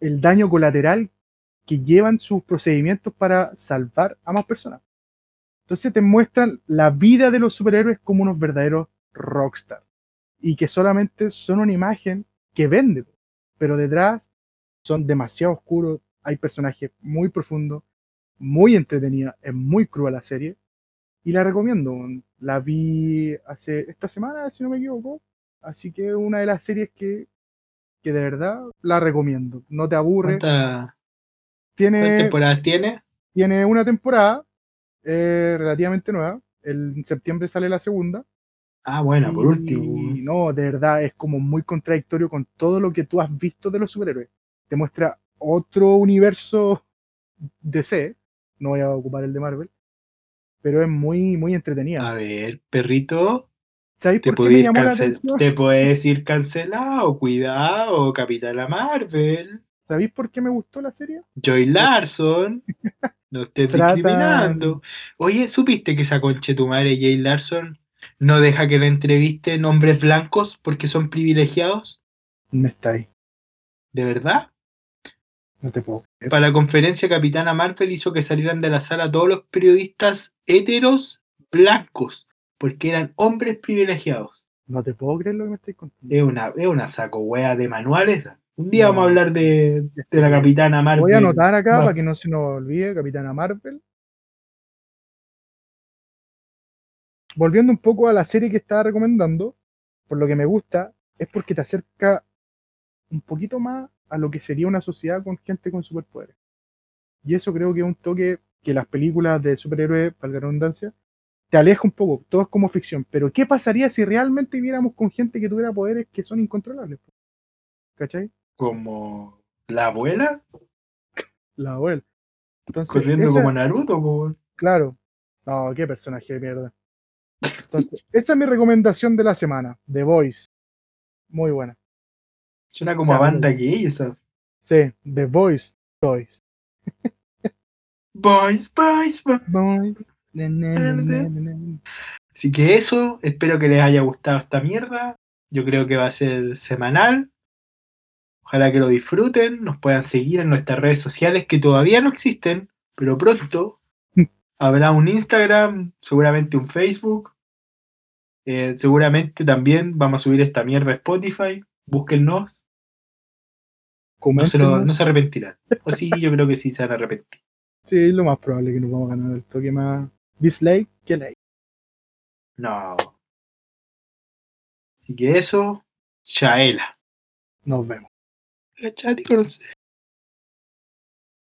El daño colateral que llevan sus procedimientos para salvar a más personas. Entonces te muestran la vida de los superhéroes como unos verdaderos rockstar. Y que solamente son una imagen que vende. Pero detrás son demasiado oscuros. Hay personajes muy profundos, muy entretenidos. Es muy cruel la serie. Y la recomiendo. La vi hace esta semana, si no me equivoco. Así que es una de las series que, que de verdad la recomiendo. No te aburre. ¿Cuántas Tiene, temporadas tiene? tiene una temporada eh, relativamente nueva. El, en septiembre sale la segunda. Ah, bueno, por Y último. no, de verdad es como muy contradictorio con todo lo que tú has visto de los superhéroes. Te muestra otro universo DC. No voy a ocupar el de Marvel. Pero es muy, muy entretenida. A ver, perrito, ¿Sabéis te por qué me puedes, llamó la atención? te puedes ir cancelado, cuidado, Capitana Marvel, ¿Sabéis por qué me gustó la serie? Joy Larson, [LAUGHS] no estés Tratan- discriminando. Oye, ¿supiste que esa conche tu madre, Jay Larson, no deja que la entrevisten hombres blancos porque son privilegiados? No está ahí. ¿De verdad? No te puedo creer. Para la conferencia, Capitana Marvel hizo que salieran de la sala todos los periodistas heteros blancos, porque eran hombres privilegiados. No te puedo creer lo que me estáis contando. Es una, es una saco wea de manuales. Un día No. vamos a hablar de, de la Capitana Marvel. Voy a anotar acá para que no se nos olvide, Capitana Marvel. Volviendo un poco a la serie que estaba recomendando, por lo que me gusta, es porque te acerca un poquito más a lo que sería una sociedad con gente con superpoderes. Y eso creo que es un toque que las películas de superhéroes, para la redundancia, te aleja un poco. Todo es como ficción. Pero ¿qué pasaría si realmente viéramos con gente que tuviera poderes que son incontrolables? ¿Cachai? Como la abuela La abuela. Entonces, corriendo esa- como Naruto. Claro. No, qué personaje de mierda. Entonces, esa es mi recomendación de la semana. The Voice. Muy buena. Suena como O a sea, banda muy- gay esa. Sí, The Voice Toys. Boys, boys, boys. Boys. Na, na, na. Así que eso, espero que les haya gustado esta mierda. Yo creo que va a ser semanal. Ojalá que lo disfruten, nos puedan seguir en nuestras redes sociales que todavía no existen, pero pronto [LAUGHS] habrá un Instagram, seguramente un Facebook. Eh, seguramente también vamos a subir esta mierda a Spotify. Búsquennos. No se, lo- Coméntenos. no se arrepentirán. O sí, yo creo que sí se van a arrepentir. Sí, lo más probable que nos vamos a ganar el toque más dislike que like. No. Así que eso, Chaela. Nos vemos. La chati con